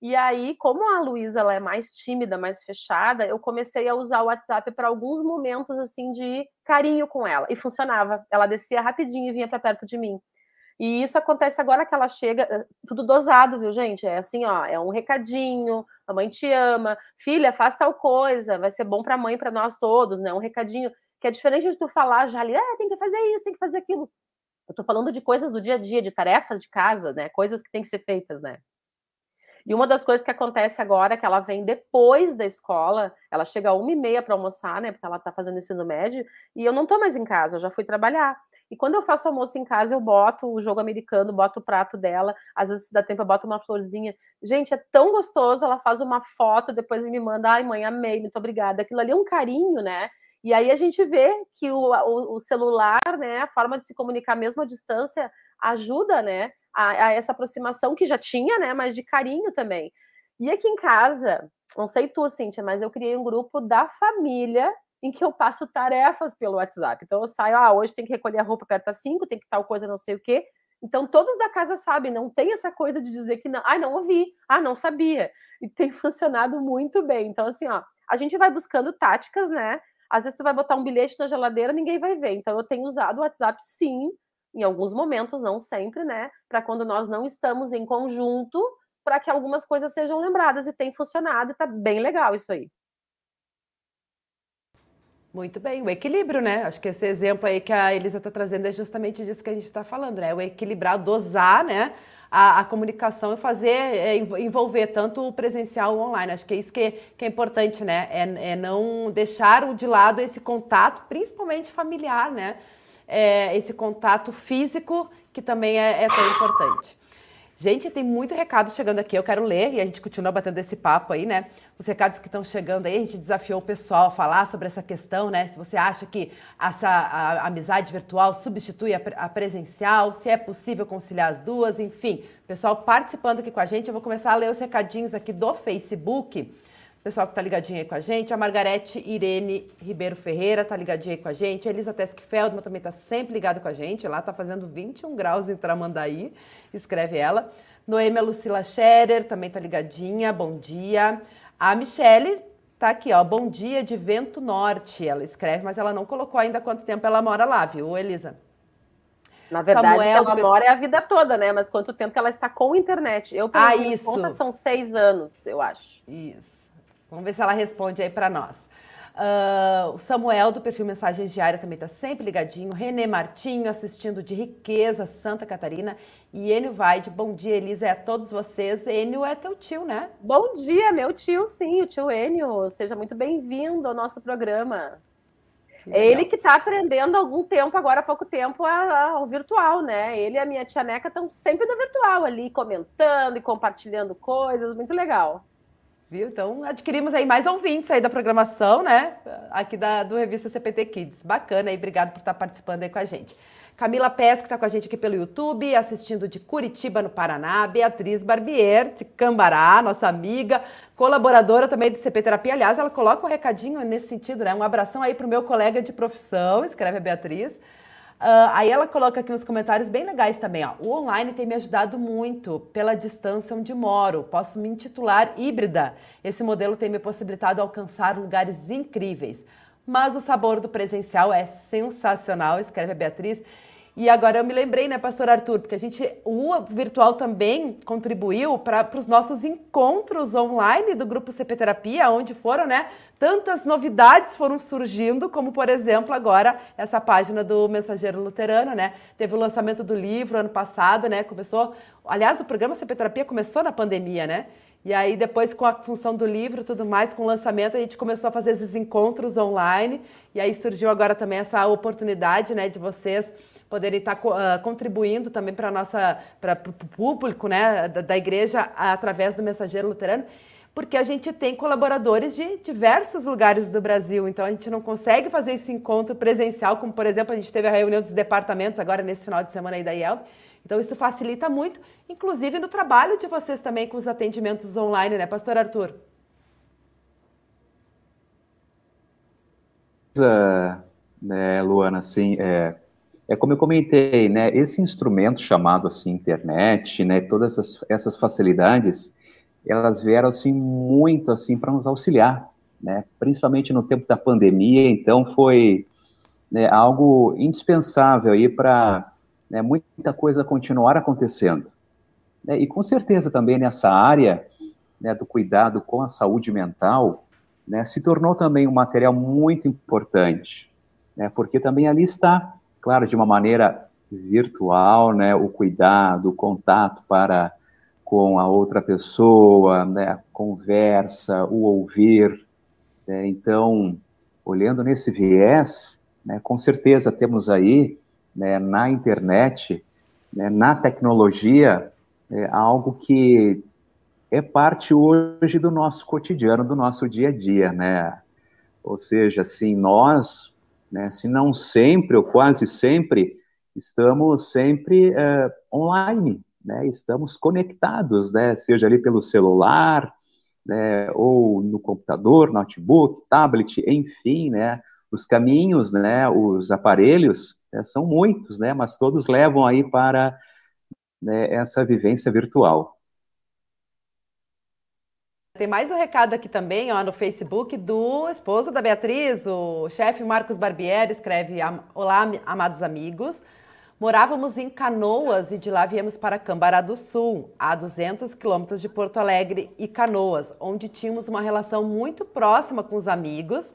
E aí, como a Luísa ela é mais tímida, mais fechada, eu comecei a usar o WhatsApp para alguns momentos assim de carinho com ela e funcionava. Ela descia rapidinho e vinha para perto de mim. E isso acontece agora que ela chega, eh, tudo dosado, viu, gente? É assim, ó, é um recadinho, a mãe te ama, filha, faz tal coisa, vai ser bom para a mãe, para nós todos, né? Um recadinho que é diferente de tu falar já ali, ah, tem que fazer isso, tem que fazer aquilo. Eu tô falando de coisas do dia a dia, de tarefas de casa, né? Coisas que têm que ser feitas, né? E uma das coisas que acontece agora é que ela vem depois da escola, ela chega uma e meia para almoçar, né? Porque ela tá fazendo ensino médio, e eu não tô mais em casa, eu já fui trabalhar. E quando eu faço almoço em casa, eu boto o jogo americano, boto o prato dela, às vezes dá tempo, eu boto uma florzinha. Gente, é tão gostoso, ela faz uma foto, depois me manda, ai mãe, amei, muito obrigada. Aquilo ali é um carinho, né? E aí a gente vê que o, o, o celular, né, a forma de se comunicar mesmo à distância, ajuda, né, a, a essa aproximação que já tinha, né, mas de carinho também. E aqui em casa, não sei tu, Cíntia, mas eu criei um grupo da família em que eu passo tarefas pelo WhatsApp. Então eu saio, ah, hoje tem que recolher a roupa aperta 5, tem que tal coisa, não sei o quê. Então todos da casa sabem, não tem essa coisa de dizer que não, ah, não ouvi, ah, não sabia. E tem funcionado muito bem. Então assim, ó, a gente vai buscando táticas, né? Às vezes tu vai botar um bilhete na geladeira, ninguém vai ver. Então eu tenho usado o WhatsApp sim, em alguns momentos, não sempre, né? Para quando nós não estamos em conjunto, para que algumas coisas sejam lembradas e tem funcionado e tá bem legal isso aí. Muito bem, o equilíbrio, né? Acho que esse exemplo aí que a Elisa está trazendo é justamente disso que a gente está falando, né? O equilibrar, dosar, né? A, a comunicação e fazer, é, envolver tanto o presencial o online. Acho que é isso que, que é importante, né? É, é não deixar de lado esse contato, principalmente familiar, né? É, esse contato físico que também é, é tão importante. Gente, tem muito recado chegando aqui, eu quero ler e a gente continua batendo esse papo aí, né? Os recados que estão chegando aí, a gente desafiou o pessoal a falar sobre essa questão, né? Se você acha que essa a, a amizade virtual substitui a, a, presencial, se é possível conciliar as duas, enfim. Pessoal participando aqui com a gente, eu vou começar a ler os recadinhos aqui do Facebook pessoal que está ligadinho aí com a gente, a Margarete Irene Ribeiro Ferreira está ligadinha aí com a gente, a Elisa Tesk Feldman também está sempre ligada com a gente, lá está fazendo 21 graus em Tramandaí, escreve ela. Noêmia Lucila Scherer também está ligadinha, bom dia. A Michele está aqui, ó, bom dia de Vento Norte, ela escreve, mas ela não colocou ainda quanto tempo ela mora lá, viu, Elisa? Na verdade, Samuel, ela mora é a vida toda, né? Mas quanto tempo que ela está com internet? Eu, pelo ah, isso. conta, são seis anos, eu acho. Isso. Vamos ver se ela responde aí para nós. Uh, o Samuel, do perfil Mensagens Diárias, também está sempre ligadinho. Renê Martinho, assistindo de Riqueza, Santa Catarina. E Enio Vaide, bom dia, Elisa, é a todos vocês. Enio é teu tio, né? Bom dia, meu tio, sim, o tio Enio. Seja muito bem-vindo ao nosso programa. É ele que está aprendendo há algum tempo, agora há pouco tempo, ao virtual, né? Ele e a minha tia Neca estão sempre no virtual ali, comentando e compartilhando coisas, muito legal. Viu? Então, adquirimos aí mais ouvintes aí da programação, né? Aqui da, do Revista CPT Kids. Bacana aí, obrigado por estar participando aí com a gente. Camila Pes, que está com a gente aqui pelo YouTube, assistindo de Curitiba, no Paraná. Beatriz Barbier, de Cambará, nossa amiga, colaboradora também de CP Terapia. Aliás, ela coloca um recadinho nesse sentido, né? Um abração aí para o meu colega de profissão, escreve a Beatriz. Uh, aí ela coloca aqui uns comentários bem legais também. Ó. O online tem me ajudado muito pela distância onde moro. Posso me intitular híbrida. Esse modelo tem me possibilitado alcançar lugares incríveis. Mas o sabor do presencial é sensacional, escreve a Beatriz. E agora eu me lembrei, né, pastor Arthur, porque a gente, o virtual também contribuiu para os nossos encontros online do grupo CP Terapia, onde foram, né, tantas novidades foram surgindo, como por exemplo agora essa página do Mensageiro Luterano, né? Teve o lançamento do livro ano passado, né? Começou, aliás, o programa CP Terapia começou na pandemia, né? E aí, depois, com a função do livro tudo mais, com o lançamento, a gente começou a fazer esses encontros online. E aí surgiu agora também essa oportunidade, né, de vocês poderem estar uh, contribuindo também para nossa para o público né, da, da igreja através do mensageiro luterano porque a gente tem colaboradores de diversos lugares do Brasil, então a gente não consegue fazer esse encontro presencial, como por exemplo a gente teve a reunião dos departamentos agora nesse final de semana aí da IELB. Então isso facilita muito, inclusive no trabalho de vocês também com os atendimentos online, né, Pastor Arthur? né, Luana, assim, é, é como eu comentei, né, esse instrumento chamado assim internet, né, todas essas, essas facilidades, elas vieram assim muito assim para nos auxiliar, né, principalmente no tempo da pandemia, então foi né, algo indispensável aí para né, muita coisa continuar acontecendo. Né, e com certeza também nessa área né, do cuidado com a saúde mental, né, se tornou também um material muito importante, né, porque também ali está claro, de uma maneira virtual, né, o cuidado, o contato para com a outra pessoa, né, a conversa, o ouvir. Né, então, olhando nesse viés, né, com certeza temos aí, né, na internet, né, na tecnologia, é, algo que é parte hoje do nosso cotidiano, do nosso dia a dia, né? Ou seja, assim, nós né? Se não sempre ou quase sempre, estamos sempre é, online, né? Estamos conectados, né? Seja ali pelo celular, né? Ou no computador, notebook, tablet, enfim, né? Os caminhos, né? Os aparelhos né? são muitos, né? Mas todos levam aí para né, essa vivência virtual. Tem mais um recado aqui também, ó, no Facebook, do esposo da Beatriz, o chefe Marcos Barbieri, escreve: Olá, amados amigos. Morávamos em Canoas e de lá viemos para Cambará do Sul, a 200 quilômetros de Porto Alegre e Canoas, onde tínhamos uma relação muito próxima com os amigos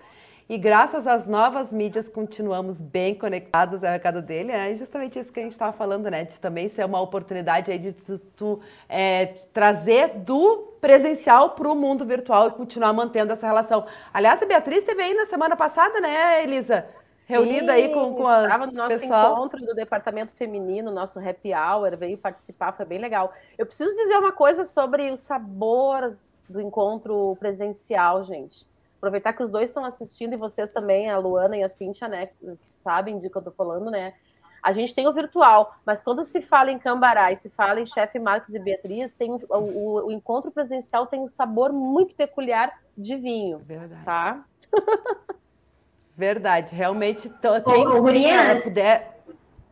e graças às novas mídias continuamos bem conectados, é o recado dele, é justamente isso que a gente estava falando, né? De também ser uma oportunidade aí de tu, tu é, trazer do presencial para o mundo virtual e continuar mantendo essa relação. Aliás, a Beatriz teve aí na semana passada, né, Elisa? reunida aí com, com a estava no nosso pessoal. encontro do departamento feminino, nosso happy hour, veio participar, foi bem legal. Eu preciso dizer uma coisa sobre o sabor do encontro presencial, gente. Aproveitar que os dois estão assistindo e vocês também, a Luana e a Cíntia, né, que sabem de que eu tô falando, né? A gente tem o virtual, mas quando se fala em Cambará e se fala em chefe Marcos e Beatriz, tem o, o, o encontro presencial tem um sabor muito peculiar de vinho, Verdade. tá? Verdade, realmente. Quem, Ô, Gurias, puder...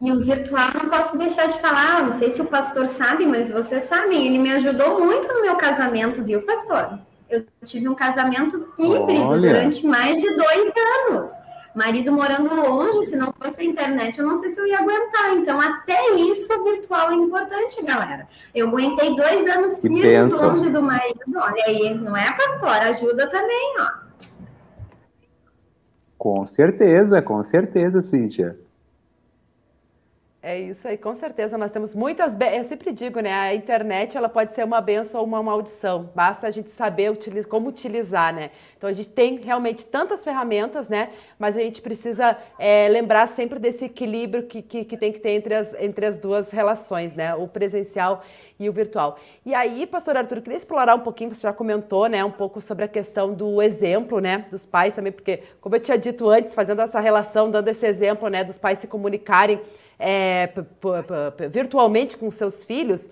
E o virtual não posso deixar de falar, não sei se o pastor sabe, mas vocês sabem, ele me ajudou muito no meu casamento, viu, pastor? Eu tive um casamento híbrido Olha. durante mais de dois anos. Marido morando longe, se não fosse a internet, eu não sei se eu ia aguentar. Então, até isso, virtual é importante, galera. Eu aguentei dois anos firmes longe do marido. Olha aí, não é, pastor? Ajuda também, ó. Com certeza, com certeza, Cíntia. É isso aí, com certeza. Nós temos muitas. Eu sempre digo, né? A internet ela pode ser uma benção ou uma maldição. Basta a gente saber utili- como utilizar, né? Então a gente tem realmente tantas ferramentas, né? Mas a gente precisa é, lembrar sempre desse equilíbrio que, que, que tem que ter entre as, entre as duas relações, né? O presencial e o virtual. E aí, pastor Arthur, queria explorar um pouquinho, você já comentou, né? Um pouco sobre a questão do exemplo, né? Dos pais também, porque, como eu tinha dito antes, fazendo essa relação, dando esse exemplo, né? Dos pais se comunicarem é, virtualmente com seus filhos,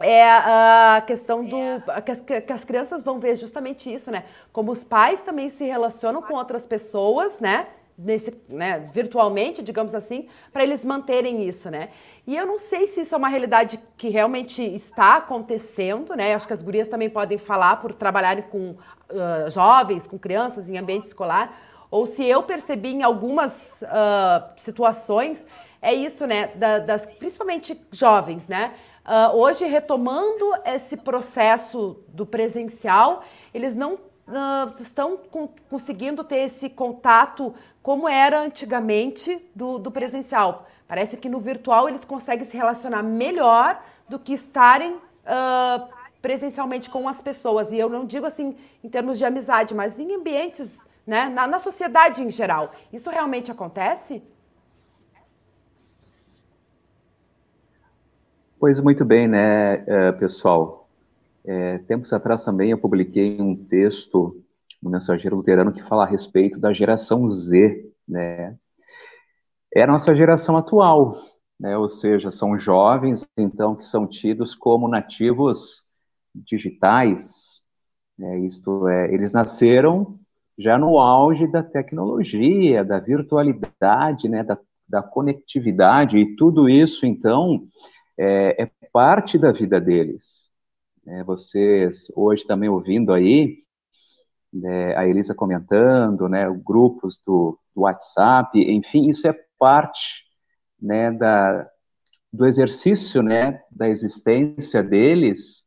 é a questão do que as, que as crianças vão ver justamente isso, né? Como os pais também se relacionam com outras pessoas, né? Nesse, né, virtualmente, digamos assim, para eles manterem isso, né? E eu não sei se isso é uma realidade que realmente está acontecendo, né? Acho que as gurias também podem falar por trabalharem com ah, jovens, com crianças em ambiente escolar, ou se eu percebi em algumas ah, situações é isso, né? da- das, principalmente jovens, né? Ah, hoje, retomando esse processo do presencial, eles não ah, estão com- conseguindo ter esse contato como era antigamente do, do presencial. Parece que no virtual eles conseguem se relacionar melhor do que estarem ah, presencialmente com as pessoas. E eu não digo assim em termos de amizade, mas em ambientes, né? na, na sociedade em geral. Isso realmente acontece? Pois muito bem, né, eh, pessoal? Eh, tempos atrás também eu publiquei um texto no Mensageiro Luterano que fala a respeito da geração Z, né? É a nossa geração atual, né? Ou seja, são jovens, então, que são tidos como nativos digitais, né? Isto é, eles nasceram já no auge da tecnologia, da virtualidade, né? Da, da conectividade, e tudo isso, então, é, é parte da vida deles. É, vocês hoje também ouvindo aí né, a Elisa comentando, né, grupos do, do WhatsApp, enfim, isso é parte né, da, do exercício né, da existência deles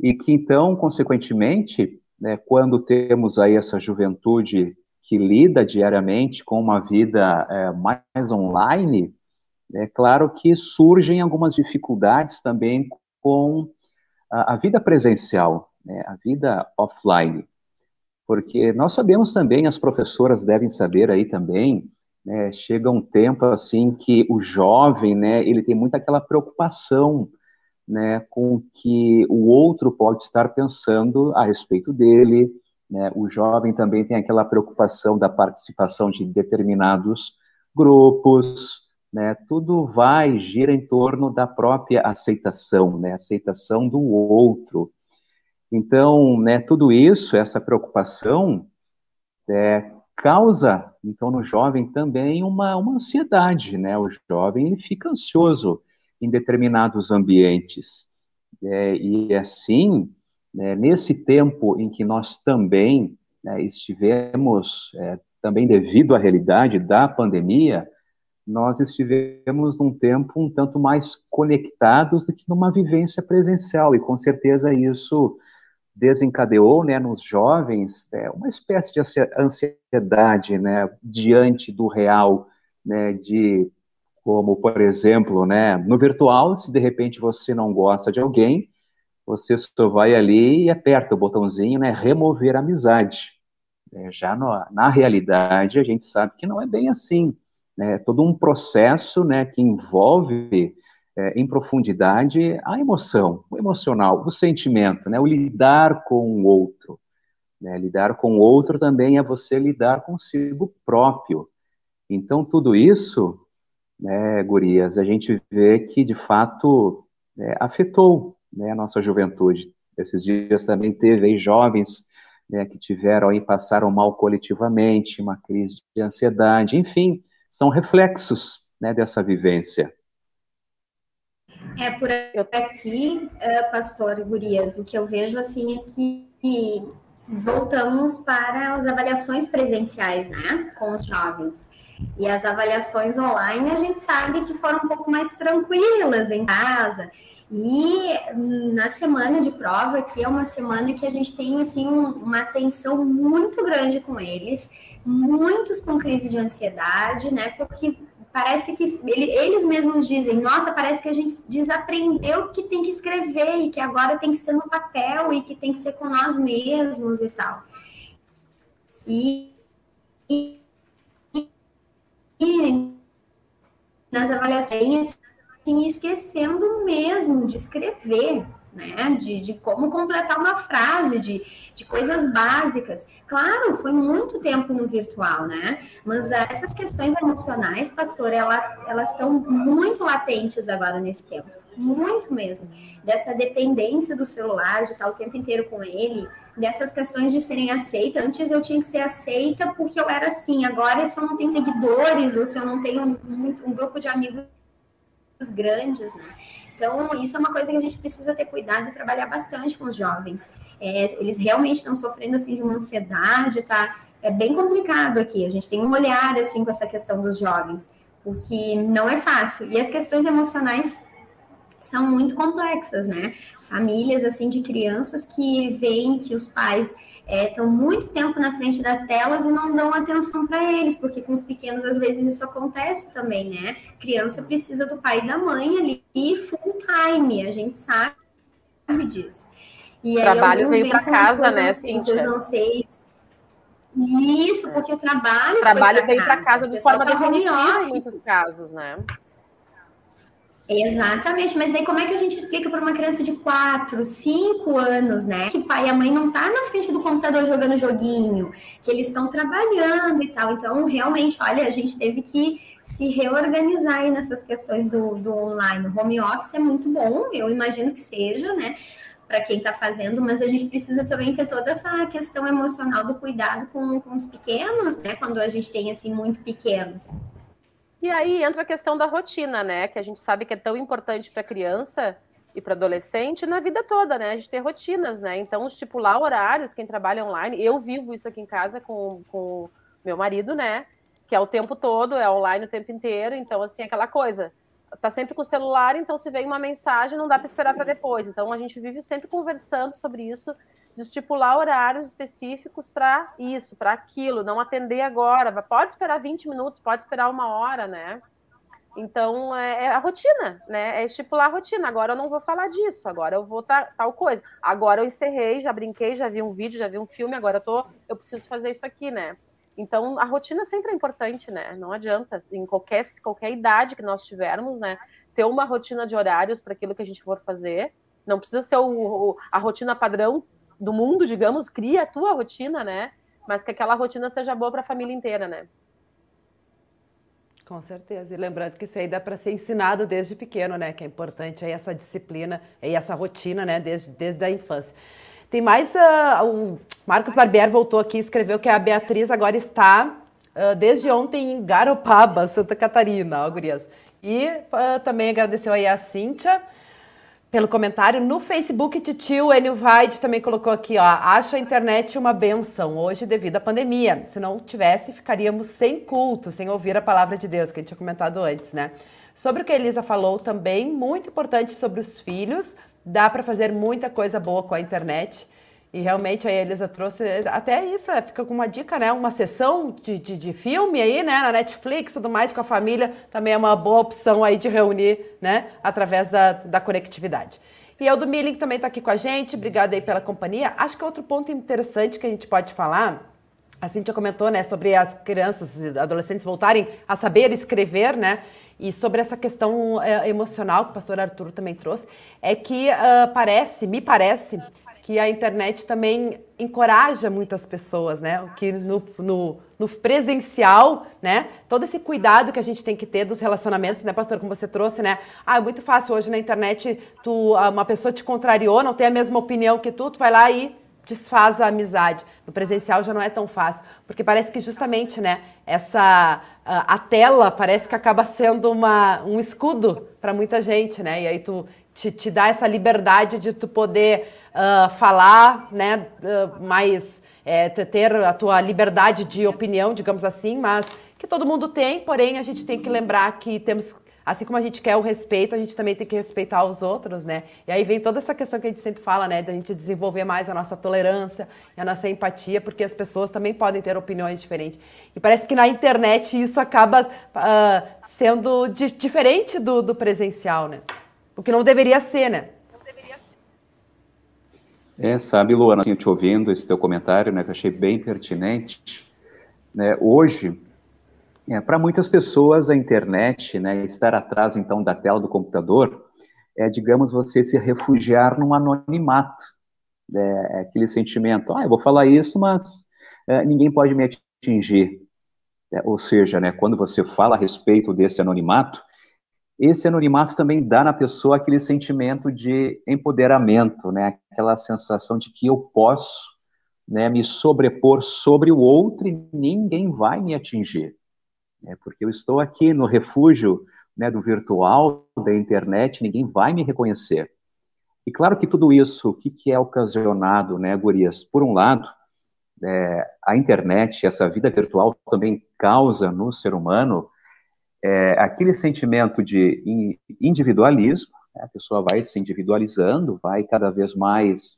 e que então, consequentemente, né, quando temos aí essa juventude que lida diariamente com uma vida é, mais online, é claro que surgem algumas dificuldades também com a, vida presencial, né, a vida offline, porque nós sabemos também, as professoras devem saber aí também, né, chega um tempo assim que o jovem, né, ele tem muito aquela preocupação, né, com o que o outro pode estar pensando a respeito dele, né, o jovem também tem aquela preocupação da participação de determinados grupos, né, tudo vai, gira em torno da própria aceitação, né, aceitação do outro. Então, né, tudo isso, essa preocupação, é, causa, então, no jovem também uma, uma ansiedade, né, o jovem fica ansioso em determinados ambientes. É, e assim, né, nesse tempo em que nós também né, estivemos, é, também devido à realidade da pandemia, nós estivemos num tempo um tanto mais conectados do que numa vivência presencial, e com certeza isso desencadeou né, nos jovens né, uma espécie de ansiedade né, diante do real, né, de como, por exemplo, né, no virtual, se de repente você não gosta de alguém, você só vai ali e aperta o botãozinho, né, remover amizade. É, já no, na realidade, a gente sabe que não é bem assim. Né? Todo um processo né, que envolve é, em profundidade a emoção, o emocional, o sentimento, né, o lidar com o outro. Né? Lidar com o outro também é você lidar consigo próprio. Então, tudo isso, né, gurias, a gente vê que, de fato, é, afetou né, a nossa juventude. Esses dias também teve aí jovens né, que tiveram aí, passaram mal coletivamente, uma crise de ansiedade, enfim, são reflexos né, dessa vivência. É, por aqui, eh, pastor Gurias, o que eu vejo assim é que voltamos para as avaliações presenciais, né, com os jovens. E as avaliações online a gente sabe que foram um pouco mais tranquilas em casa. E na semana de prova, que é uma semana que a gente tem assim uma atenção muito grande com eles, muitos com crise de ansiedade, né? Porque parece que eles mesmos dizem, nossa, parece que a gente desaprendeu que tem que escrever e que agora tem que ser no papel e que tem que ser com nós mesmos e tal. E, e, e nas avaliações, assim, esquecendo mesmo de escrever, né? De, de como completar uma frase, de, de coisas básicas. Claro, foi muito tempo no virtual, né? Mas essas questões emocionais, pastor, ela, elas estão muito latentes agora nesse tempo. Muito mesmo. Dessa dependência do celular, de estar o tempo inteiro com ele, dessas questões de serem aceitas. Antes eu tinha que ser aceita porque eu era assim. Agora, se eu não tenho seguidores ou se eu não tenho um grupo de amigos grandes, né? Então, isso é uma coisa que a gente precisa ter cuidado e trabalhar bastante com os jovens. É, eles realmente estão sofrendo, assim, de uma ansiedade, tá? É bem complicado aqui. A gente tem um olhar, assim, com essa questão dos jovens, porque não é fácil. E as questões emocionais são muito complexas, né? Famílias, assim, de crianças que veem que os pais estão é, muito tempo na frente das telas e não dão atenção para eles, porque com os pequenos às vezes isso acontece também, né? criança precisa do pai e da mãe ali full time, a gente sabe disso. E o trabalho veio para casa, né, anseios, seus anseios. Isso, porque o trabalho. O trabalho veio para casa de forma tá definitiva em muitos casos, né? Exatamente, mas daí como é que a gente explica para uma criança de 4, 5 anos, né? Que pai e a mãe não tá na frente do computador jogando joguinho, que eles estão trabalhando e tal. Então, realmente, olha, a gente teve que se reorganizar aí nessas questões do, do online. O home office é muito bom, eu imagino que seja, né? Para quem está fazendo, mas a gente precisa também ter toda essa questão emocional do cuidado com, com os pequenos, né? Quando a gente tem assim muito pequenos. E aí entra a questão da rotina, né? Que a gente sabe que é tão importante para criança e para adolescente na vida toda, né? A gente ter rotinas, né? Então, estipular horários, quem trabalha online, eu vivo isso aqui em casa com, com meu marido, né? Que é o tempo todo, é online o tempo inteiro. Então, assim, aquela coisa. Tá sempre com o celular, então se vem uma mensagem, não dá para esperar para depois. Então, a gente vive sempre conversando sobre isso de estipular horários específicos para isso, para aquilo, não atender agora. Pode esperar 20 minutos, pode esperar uma hora, né? Então, é, é a rotina, né? É estipular a rotina. Agora eu não vou falar disso, agora eu vou tá, tal coisa. Agora eu encerrei, já brinquei, já vi um vídeo, já vi um filme, agora eu, tô, eu preciso fazer isso aqui, né? Então, a rotina sempre é importante, né? Não adianta, em qualquer, qualquer idade que nós tivermos, né? Ter uma rotina de horários para aquilo que a gente for fazer. Não precisa ser o, o, a rotina padrão do mundo, digamos, cria a tua rotina, né? Mas que aquela rotina seja boa para a família inteira, né? Com certeza. E lembrando que isso aí dá para ser ensinado desde pequeno, né? Que é importante aí essa disciplina e essa rotina, né? Desde, desde a infância. Tem mais. Uh, o Marcos Barbier voltou aqui e escreveu que a Beatriz agora está uh, desde ontem em Garopaba, Santa Catarina, ó, gurias. E uh, também agradeceu aí a Cíntia pelo comentário. No Facebook, Titio Enio Vaide também colocou aqui, ó. Acho a internet uma benção hoje devido à pandemia. Se não tivesse, ficaríamos sem culto, sem ouvir a palavra de Deus, que a gente tinha comentado antes, né? Sobre o que a Elisa falou também, muito importante sobre os filhos. Dá para fazer muita coisa boa com a internet. E realmente a Elisa trouxe até isso, é, fica com uma dica, né? Uma sessão de, de, de, filme aí, né? Na Netflix tudo mais com a família também é uma boa opção aí de reunir, né? Através da, da conectividade. E o do Milling também está aqui com a gente, obrigada aí pela companhia. Acho que outro ponto interessante que a gente pode falar a Cintia comentou, né, sobre as crianças e adolescentes voltarem a saber escrever, né, e sobre essa questão é, emocional que o pastor Arthur também trouxe, é que uh, parece, me parece, que a internet também encoraja muitas pessoas, né? Que no, no, no, presencial, né? Todo esse cuidado que a gente tem que ter dos relacionamentos, né, pastor? Como você trouxe, né? Ah, é muito fácil hoje na internet, tu, uma pessoa te contrariou, não tem a mesma opinião que tu, tu vai lá e desfaz a amizade. No presencial já não é tão fácil, porque parece que justamente, né, essa a, a tela parece que acaba sendo uma, um escudo para muita gente, né? E aí tu te, te dá essa liberdade de tu poder uh, falar, né, uh, mais é, ter a tua liberdade de opinião, digamos assim, mas que todo mundo tem, porém a gente tem que lembrar que temos assim como a gente quer o respeito, a gente também tem que respeitar os outros, né? E aí vem toda essa questão que a gente sempre fala, né? Da gente desenvolver mais a nossa tolerância e a nossa empatia, porque as pessoas também podem ter opiniões diferentes. E parece que na internet isso acaba uh, sendo di diferente do, do presencial, né? O que não deveria ser, né? É, sabe, Luana, assim, te ouvindo esse teu comentário, né, que eu achei bem pertinente, né, hoje, é, Para muitas pessoas, a internet, né, estar atrás, então, da tela do computador, é, digamos, você se refugiar num anonimato. É, é aquele sentimento, ah, eu vou falar isso, mas é, ninguém pode me atingir. É, ou seja, né, quando você fala a respeito desse anonimato, esse anonimato também dá na pessoa aquele sentimento de empoderamento, né, aquela sensação de que eu posso né, me sobrepor sobre o outro e ninguém vai me atingir né, porque eu estou aqui no refúgio né, do virtual, da internet, ninguém vai me reconhecer. E claro que tudo isso, o que, que é ocasionado, né, Gurias? Por um lado, é, a internet, essa vida virtual também causa no ser humano é, aquele sentimento de individualismo, né, a pessoa vai se individualizando, vai cada vez mais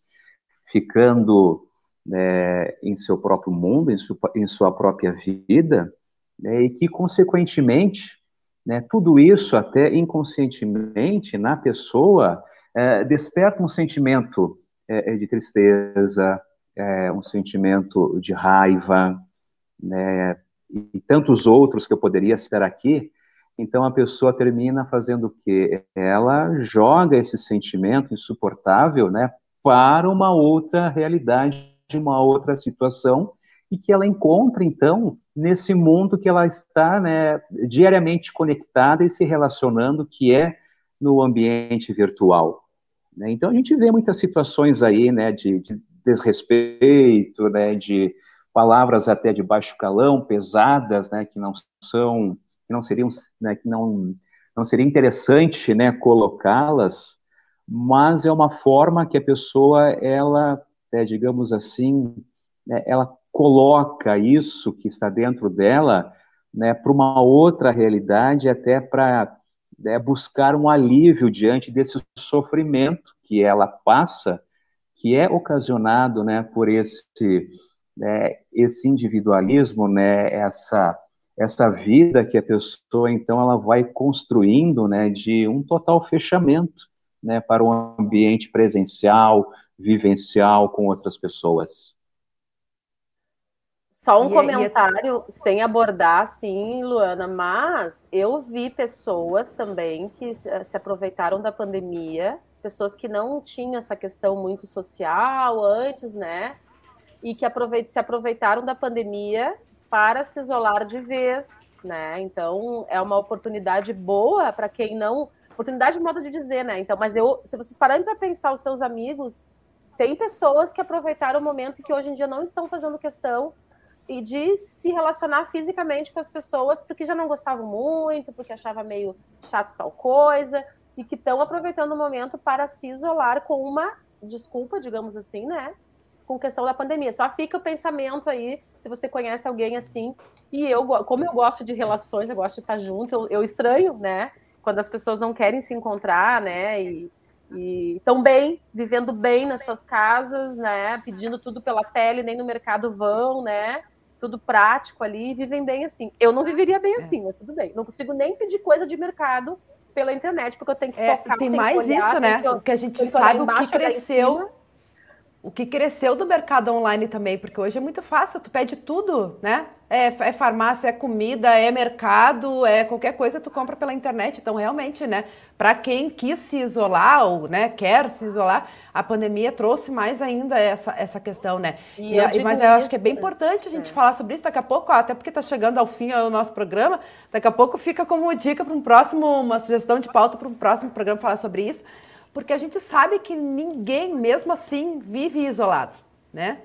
ficando né, em seu próprio mundo, em, su, em sua própria vida, né, e que, consequentemente, né, tudo isso, até inconscientemente, na pessoa, é, desperta um sentimento é, é de tristeza, é, um sentimento de raiva, né, e tantos outros que eu poderia citar aqui. Então, a pessoa termina fazendo o quê? Ela joga esse sentimento insuportável né, para uma outra realidade, uma outra situação, e que ela encontra, então, nesse mundo que ela está né, diariamente conectada e se relacionando, que é no ambiente virtual. Né? Então, a gente vê muitas situações aí né, de, de desrespeito, né, de palavras até de baixo calão, pesadas, né, que não são, que não seriam, né, que não, não seria interessante, né, colocá-las, mas é uma forma que a pessoa, ela, é, digamos assim, né, ela coloca isso que está dentro dela né, para uma outra realidade, até para né, buscar um alívio diante desse sofrimento que ela passa, que é ocasionado né, por esse, né, esse individualismo, né, essa, essa vida que a pessoa, então, ela vai construindo né, de um total fechamento né, para um ambiente presencial, vivencial com outras pessoas. Só um e, comentário, e... sem abordar, assim, Luana, mas eu vi pessoas também que se aproveitaram da pandemia, pessoas que não tinham essa questão muito social antes, né? E que aproveit se aproveitaram da pandemia para se isolar de vez, né? Então, é uma oportunidade boa para quem não. Oportunidade de modo de dizer, né? Então, mas eu, se vocês pararem para pensar os seus amigos, tem pessoas que aproveitaram o momento que hoje em dia não estão fazendo questão e de se relacionar fisicamente com as pessoas porque já não gostavam muito, porque achava meio chato tal coisa, e que estão aproveitando o momento para se isolar com uma desculpa, digamos assim, né? Com questão da pandemia. Só fica o pensamento aí, se você conhece alguém assim. E eu, como eu gosto de relações, eu gosto de estar junto, eu, eu estranho, né? Quando as pessoas não querem se encontrar, né? E, e estão bem, vivendo bem nas suas casas, né? Pedindo tudo pela tele, nem no mercado vão, né? tudo prático ali, e vivem bem assim. Eu não viveria bem é. assim, mas tudo bem. Não consigo nem pedir coisa de mercado pela internet, porque eu tenho que é, Tem mais que olhar, isso, né? Que eu, que a gente sabe, o que cresceu. O que cresceu do mercado online também, porque hoje é muito fácil, tu pede tudo, né? É, é, farmácia, é comida, é mercado, é qualquer coisa tu compra pela internet. Então, realmente, né, para quem quis se isolar ou né, quer se isolar, a pandemia trouxe mais ainda essa, essa questão, né? E, e mas eu acho que é bem importante a gente é. falar sobre isso daqui a pouco, até porque está chegando ao fim o nosso programa. Daqui a pouco fica como dica para um próximo, uma sugestão de pauta para um próximo programa falar sobre isso porque a gente sabe que ninguém, mesmo assim, vive isolado, né?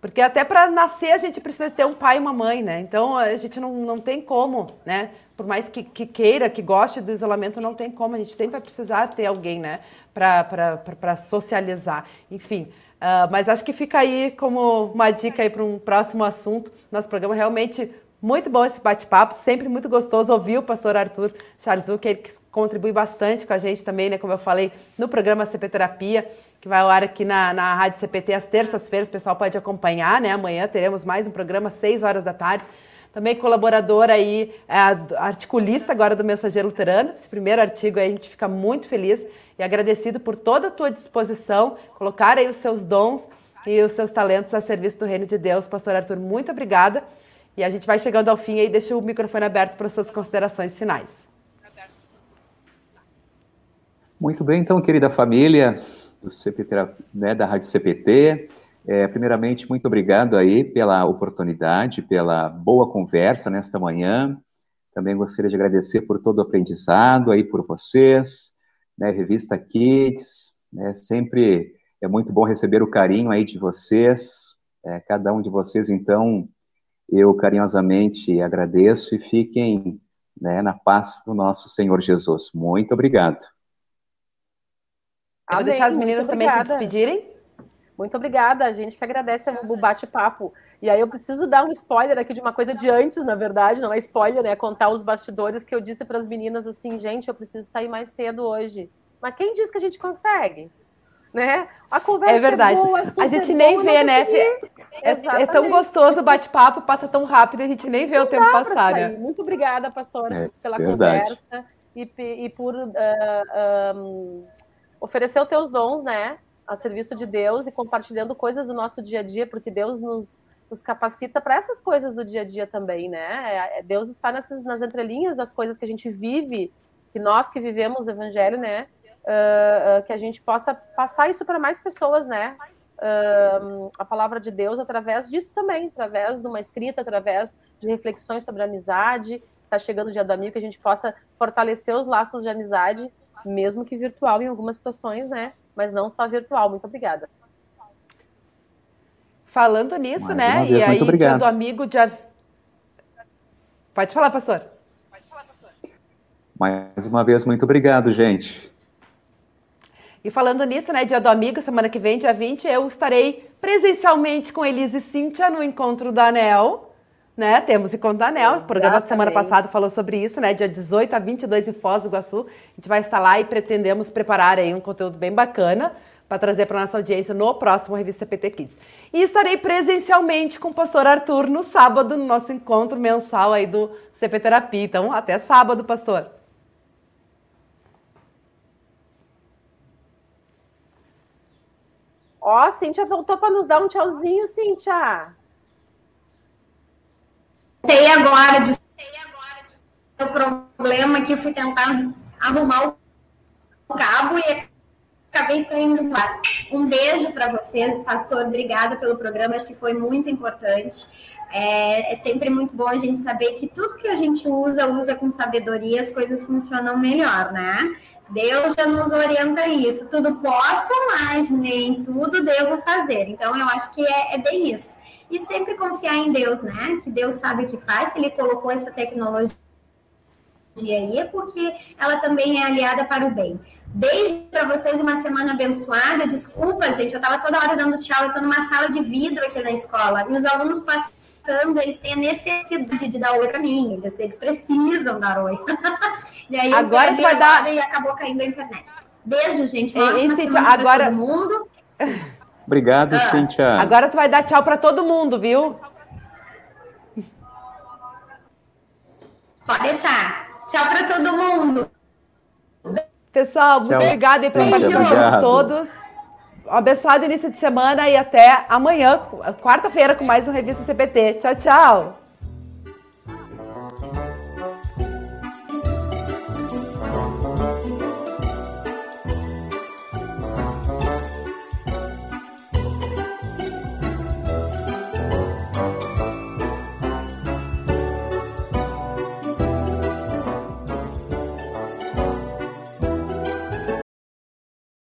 Porque até para nascer a gente precisa ter um pai e uma mãe, né? Então a gente não, não tem como, né? Por mais que, que queira, que goste do isolamento, não tem como. A gente sempre vai precisar ter alguém, né? Para socializar. Enfim, uh, mas acho que fica aí como uma dica aí para um próximo assunto. Nosso programa realmente muito bom esse bate-papo, sempre muito gostoso ouvir o pastor Arthur Charzu, que ele contribui bastante com a gente também, né? Como eu falei, no programa CP Terapia, que vai ao ar aqui na, na Rádio CPT às terças-feiras, o pessoal pode acompanhar, né? Amanhã teremos mais um programa, às 6 horas da tarde. Também colaborador aí, é, articulista agora do Mensageiro Luterano. Esse primeiro artigo aí a gente fica muito feliz e agradecido por toda a tua disposição, colocar aí os seus dons e os seus talentos a serviço do Reino de Deus. Pastor Arthur, muito obrigada. E a gente vai chegando ao fim e deixa o microfone aberto para suas considerações finais. Muito bem, então, querida família do CPT, né, da Rádio CPT, é, primeiramente, muito obrigado aí pela oportunidade, pela boa conversa nesta manhã. Também gostaria de agradecer por todo o aprendizado aí por vocês, né, Revista Kids, né, sempre é muito bom receber o carinho aí de vocês, é, cada um de vocês, então, eu carinhosamente agradeço e fiquem né, na paz do nosso Senhor Jesus. Muito obrigado. Eu vou deixar as meninas também se despedirem. Muito obrigada, a gente que agradece o bate-papo. E aí eu preciso dar um spoiler aqui de uma coisa de antes, na verdade, não é spoiler, é contar os bastidores que eu disse para as meninas assim, gente, eu preciso sair mais cedo hoje. Mas quem diz que a gente consegue? Né? A conversa é verdade. É boa, é a gente nem boa, vê, né? É, é, tão gostoso o bate-papo, passa tão rápido, a gente nem vê não o tempo passar, né? Muito obrigada, pastora, é, pela verdade. conversa e, e por uh, um, oferecer os teus dons, né? A serviço de Deus e compartilhando coisas do nosso dia a dia, porque Deus nos, nos capacita para essas coisas do dia a dia também, né? É, Deus está nessas, nas entrelinhas das coisas que a gente vive, que nós que vivemos o evangelho, né? Uh, que a gente possa passar isso para mais pessoas, né? Uh, a palavra de Deus através disso também, através de uma escrita, através de reflexões sobre a amizade. Está chegando o dia do amigo, que a gente possa fortalecer os laços de amizade, mesmo que virtual em algumas situações, né? Mas não só virtual. Muito obrigada. Falando nisso, mais né? Vez, e aí, dia do amigo, dia. Pode falar, pastor. Pode falar, pastor. Mais uma vez, muito obrigado, gente. E falando nisso, né, dia do amigo, semana que vem, dia 20, eu estarei presencialmente com Elise e Cíntia no encontro da ANEL, né? Temos encontro da ANEL, o programa da semana passada falou sobre isso, né? Dia 18 a 22 em Foz do Iguaçu. A gente vai estar lá e pretendemos preparar aí um conteúdo bem bacana para trazer para nossa audiência no próximo Revista PT Kids. E estarei presencialmente com o pastor Arthur no sábado, no nosso encontro mensal aí do CP Terapia. Então, até sábado, pastor. Ó, Cíntia voltou para nos dar um tchauzinho, Cíntia. Tem agora de o problema que fui tentar arrumar o cabo e acabei saindo lá. Um beijo para vocês, pastor. Obrigada pelo programa, acho que foi muito importante. É, é, sempre muito bom a gente saber que tudo que a gente usa, usa com sabedoria, as coisas funcionam melhor, né? Deus já nos orienta isso. Tudo posso, mas nem tudo devo fazer. Então, eu acho que é, é bem isso. E sempre confiar em Deus, né? Que Deus sabe o que faz, que Ele colocou essa tecnologia aí, é porque ela também é aliada para o bem. Beijo para vocês uma semana abençoada. Desculpa, gente, eu estava toda hora dando tchau. Eu estou numa sala de vidro aqui na escola e os alunos passam eles têm a necessidade de dar oi para mim, eles, eles precisam dar oi. e aí agora tu vai dar e acabou caindo a internet. Beijo, gente. Boa e, Cíntia, agora todo mundo. Obrigado, ah. Cíntia. Agora tu vai dar tchau para todo mundo, viu? Pode deixar. Tchau para todo mundo. Pessoal, muito obrigada pela participação de todos. Um abençoado início de semana e até amanhã, quarta-feira, com mais um Revista CPT. Tchau, tchau!